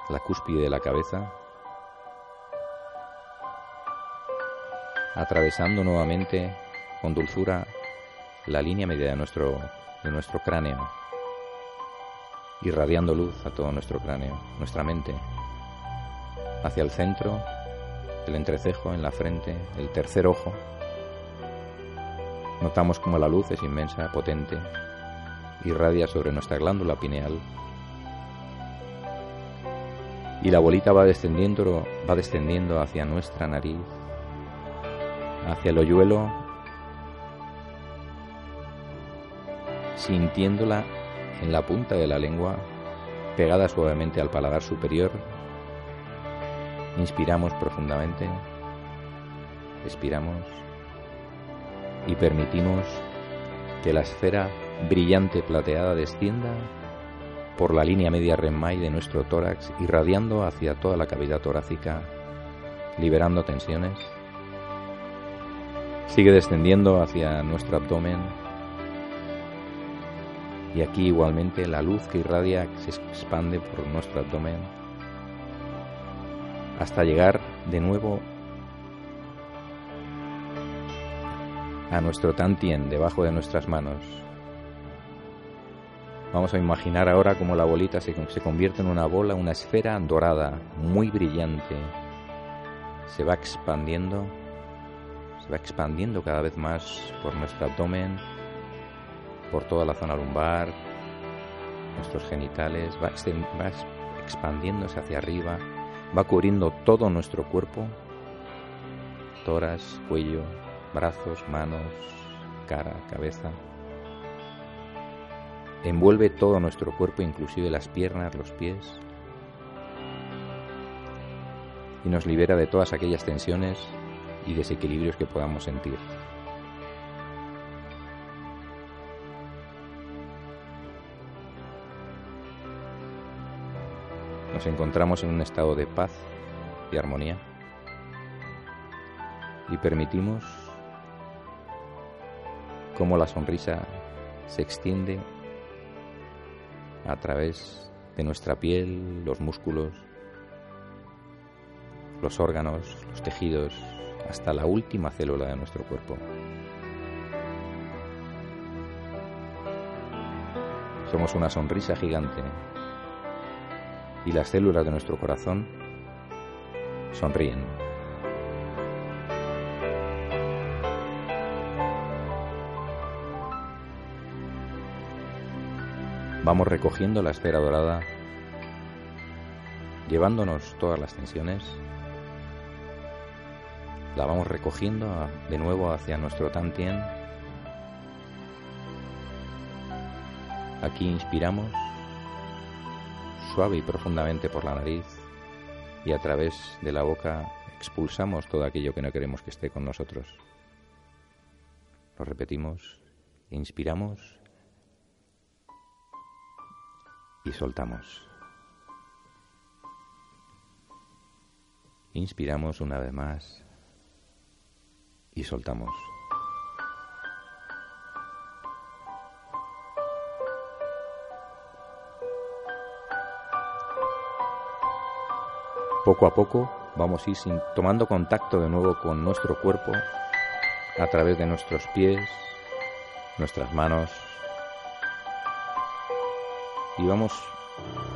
la cúspide de la cabeza, atravesando nuevamente con dulzura la línea media de nuestro de nuestro cráneo, irradiando luz a todo nuestro cráneo, nuestra mente, hacia el centro, el entrecejo en la frente, el tercer ojo. Notamos como la luz es inmensa, potente, irradia sobre nuestra glándula pineal y la bolita va descendiendo, va descendiendo hacia nuestra nariz, hacia el hoyuelo sintiéndola en la punta de la lengua, pegada suavemente al paladar superior. Inspiramos profundamente, expiramos y permitimos que la esfera brillante plateada descienda por la línea media REMAI de nuestro tórax, irradiando hacia toda la cavidad torácica, liberando tensiones. Sigue descendiendo hacia nuestro abdomen, y aquí igualmente la luz que irradia se expande por nuestro abdomen, hasta llegar de nuevo a nuestro tantien debajo de nuestras manos. Vamos a imaginar ahora cómo la bolita se, se convierte en una bola, una esfera dorada, muy brillante. Se va expandiendo, se va expandiendo cada vez más por nuestro abdomen, por toda la zona lumbar, nuestros genitales, va, va expandiéndose hacia arriba, va cubriendo todo nuestro cuerpo, toras, cuello, brazos, manos, cara, cabeza. Envuelve todo nuestro cuerpo, inclusive las piernas, los pies. Y nos libera de todas aquellas tensiones y desequilibrios que podamos sentir. Nos encontramos en un estado de paz y armonía y permitimos cómo la sonrisa se extiende a través de nuestra piel, los músculos, los órganos, los tejidos, hasta la última célula de nuestro cuerpo. Somos una sonrisa gigante y las células de nuestro corazón sonríen. Vamos recogiendo la esfera dorada, llevándonos todas las tensiones. La vamos recogiendo de nuevo hacia nuestro tantien. Aquí inspiramos suave y profundamente por la nariz y a través de la boca expulsamos todo aquello que no queremos que esté con nosotros. Lo repetimos, inspiramos y soltamos. Inspiramos una vez más y soltamos. Poco a poco vamos a ir tomando contacto de nuevo con nuestro cuerpo a través de nuestros pies, nuestras manos. Y vamos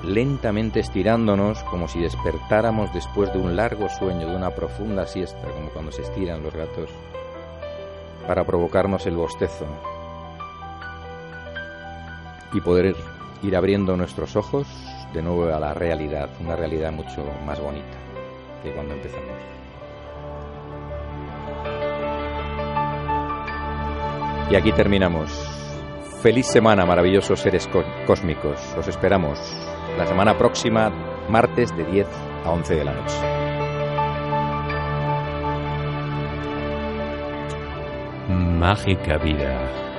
lentamente estirándonos como si despertáramos después de un largo sueño, de una profunda siesta, como cuando se estiran los gatos, para provocarnos el bostezo y poder ir abriendo nuestros ojos de nuevo a la realidad, una realidad mucho más bonita que cuando empezamos. Y aquí terminamos. Feliz semana, maravillosos seres cósmicos. Los esperamos la semana próxima, martes de 10 a 11 de la noche. Mágica vida.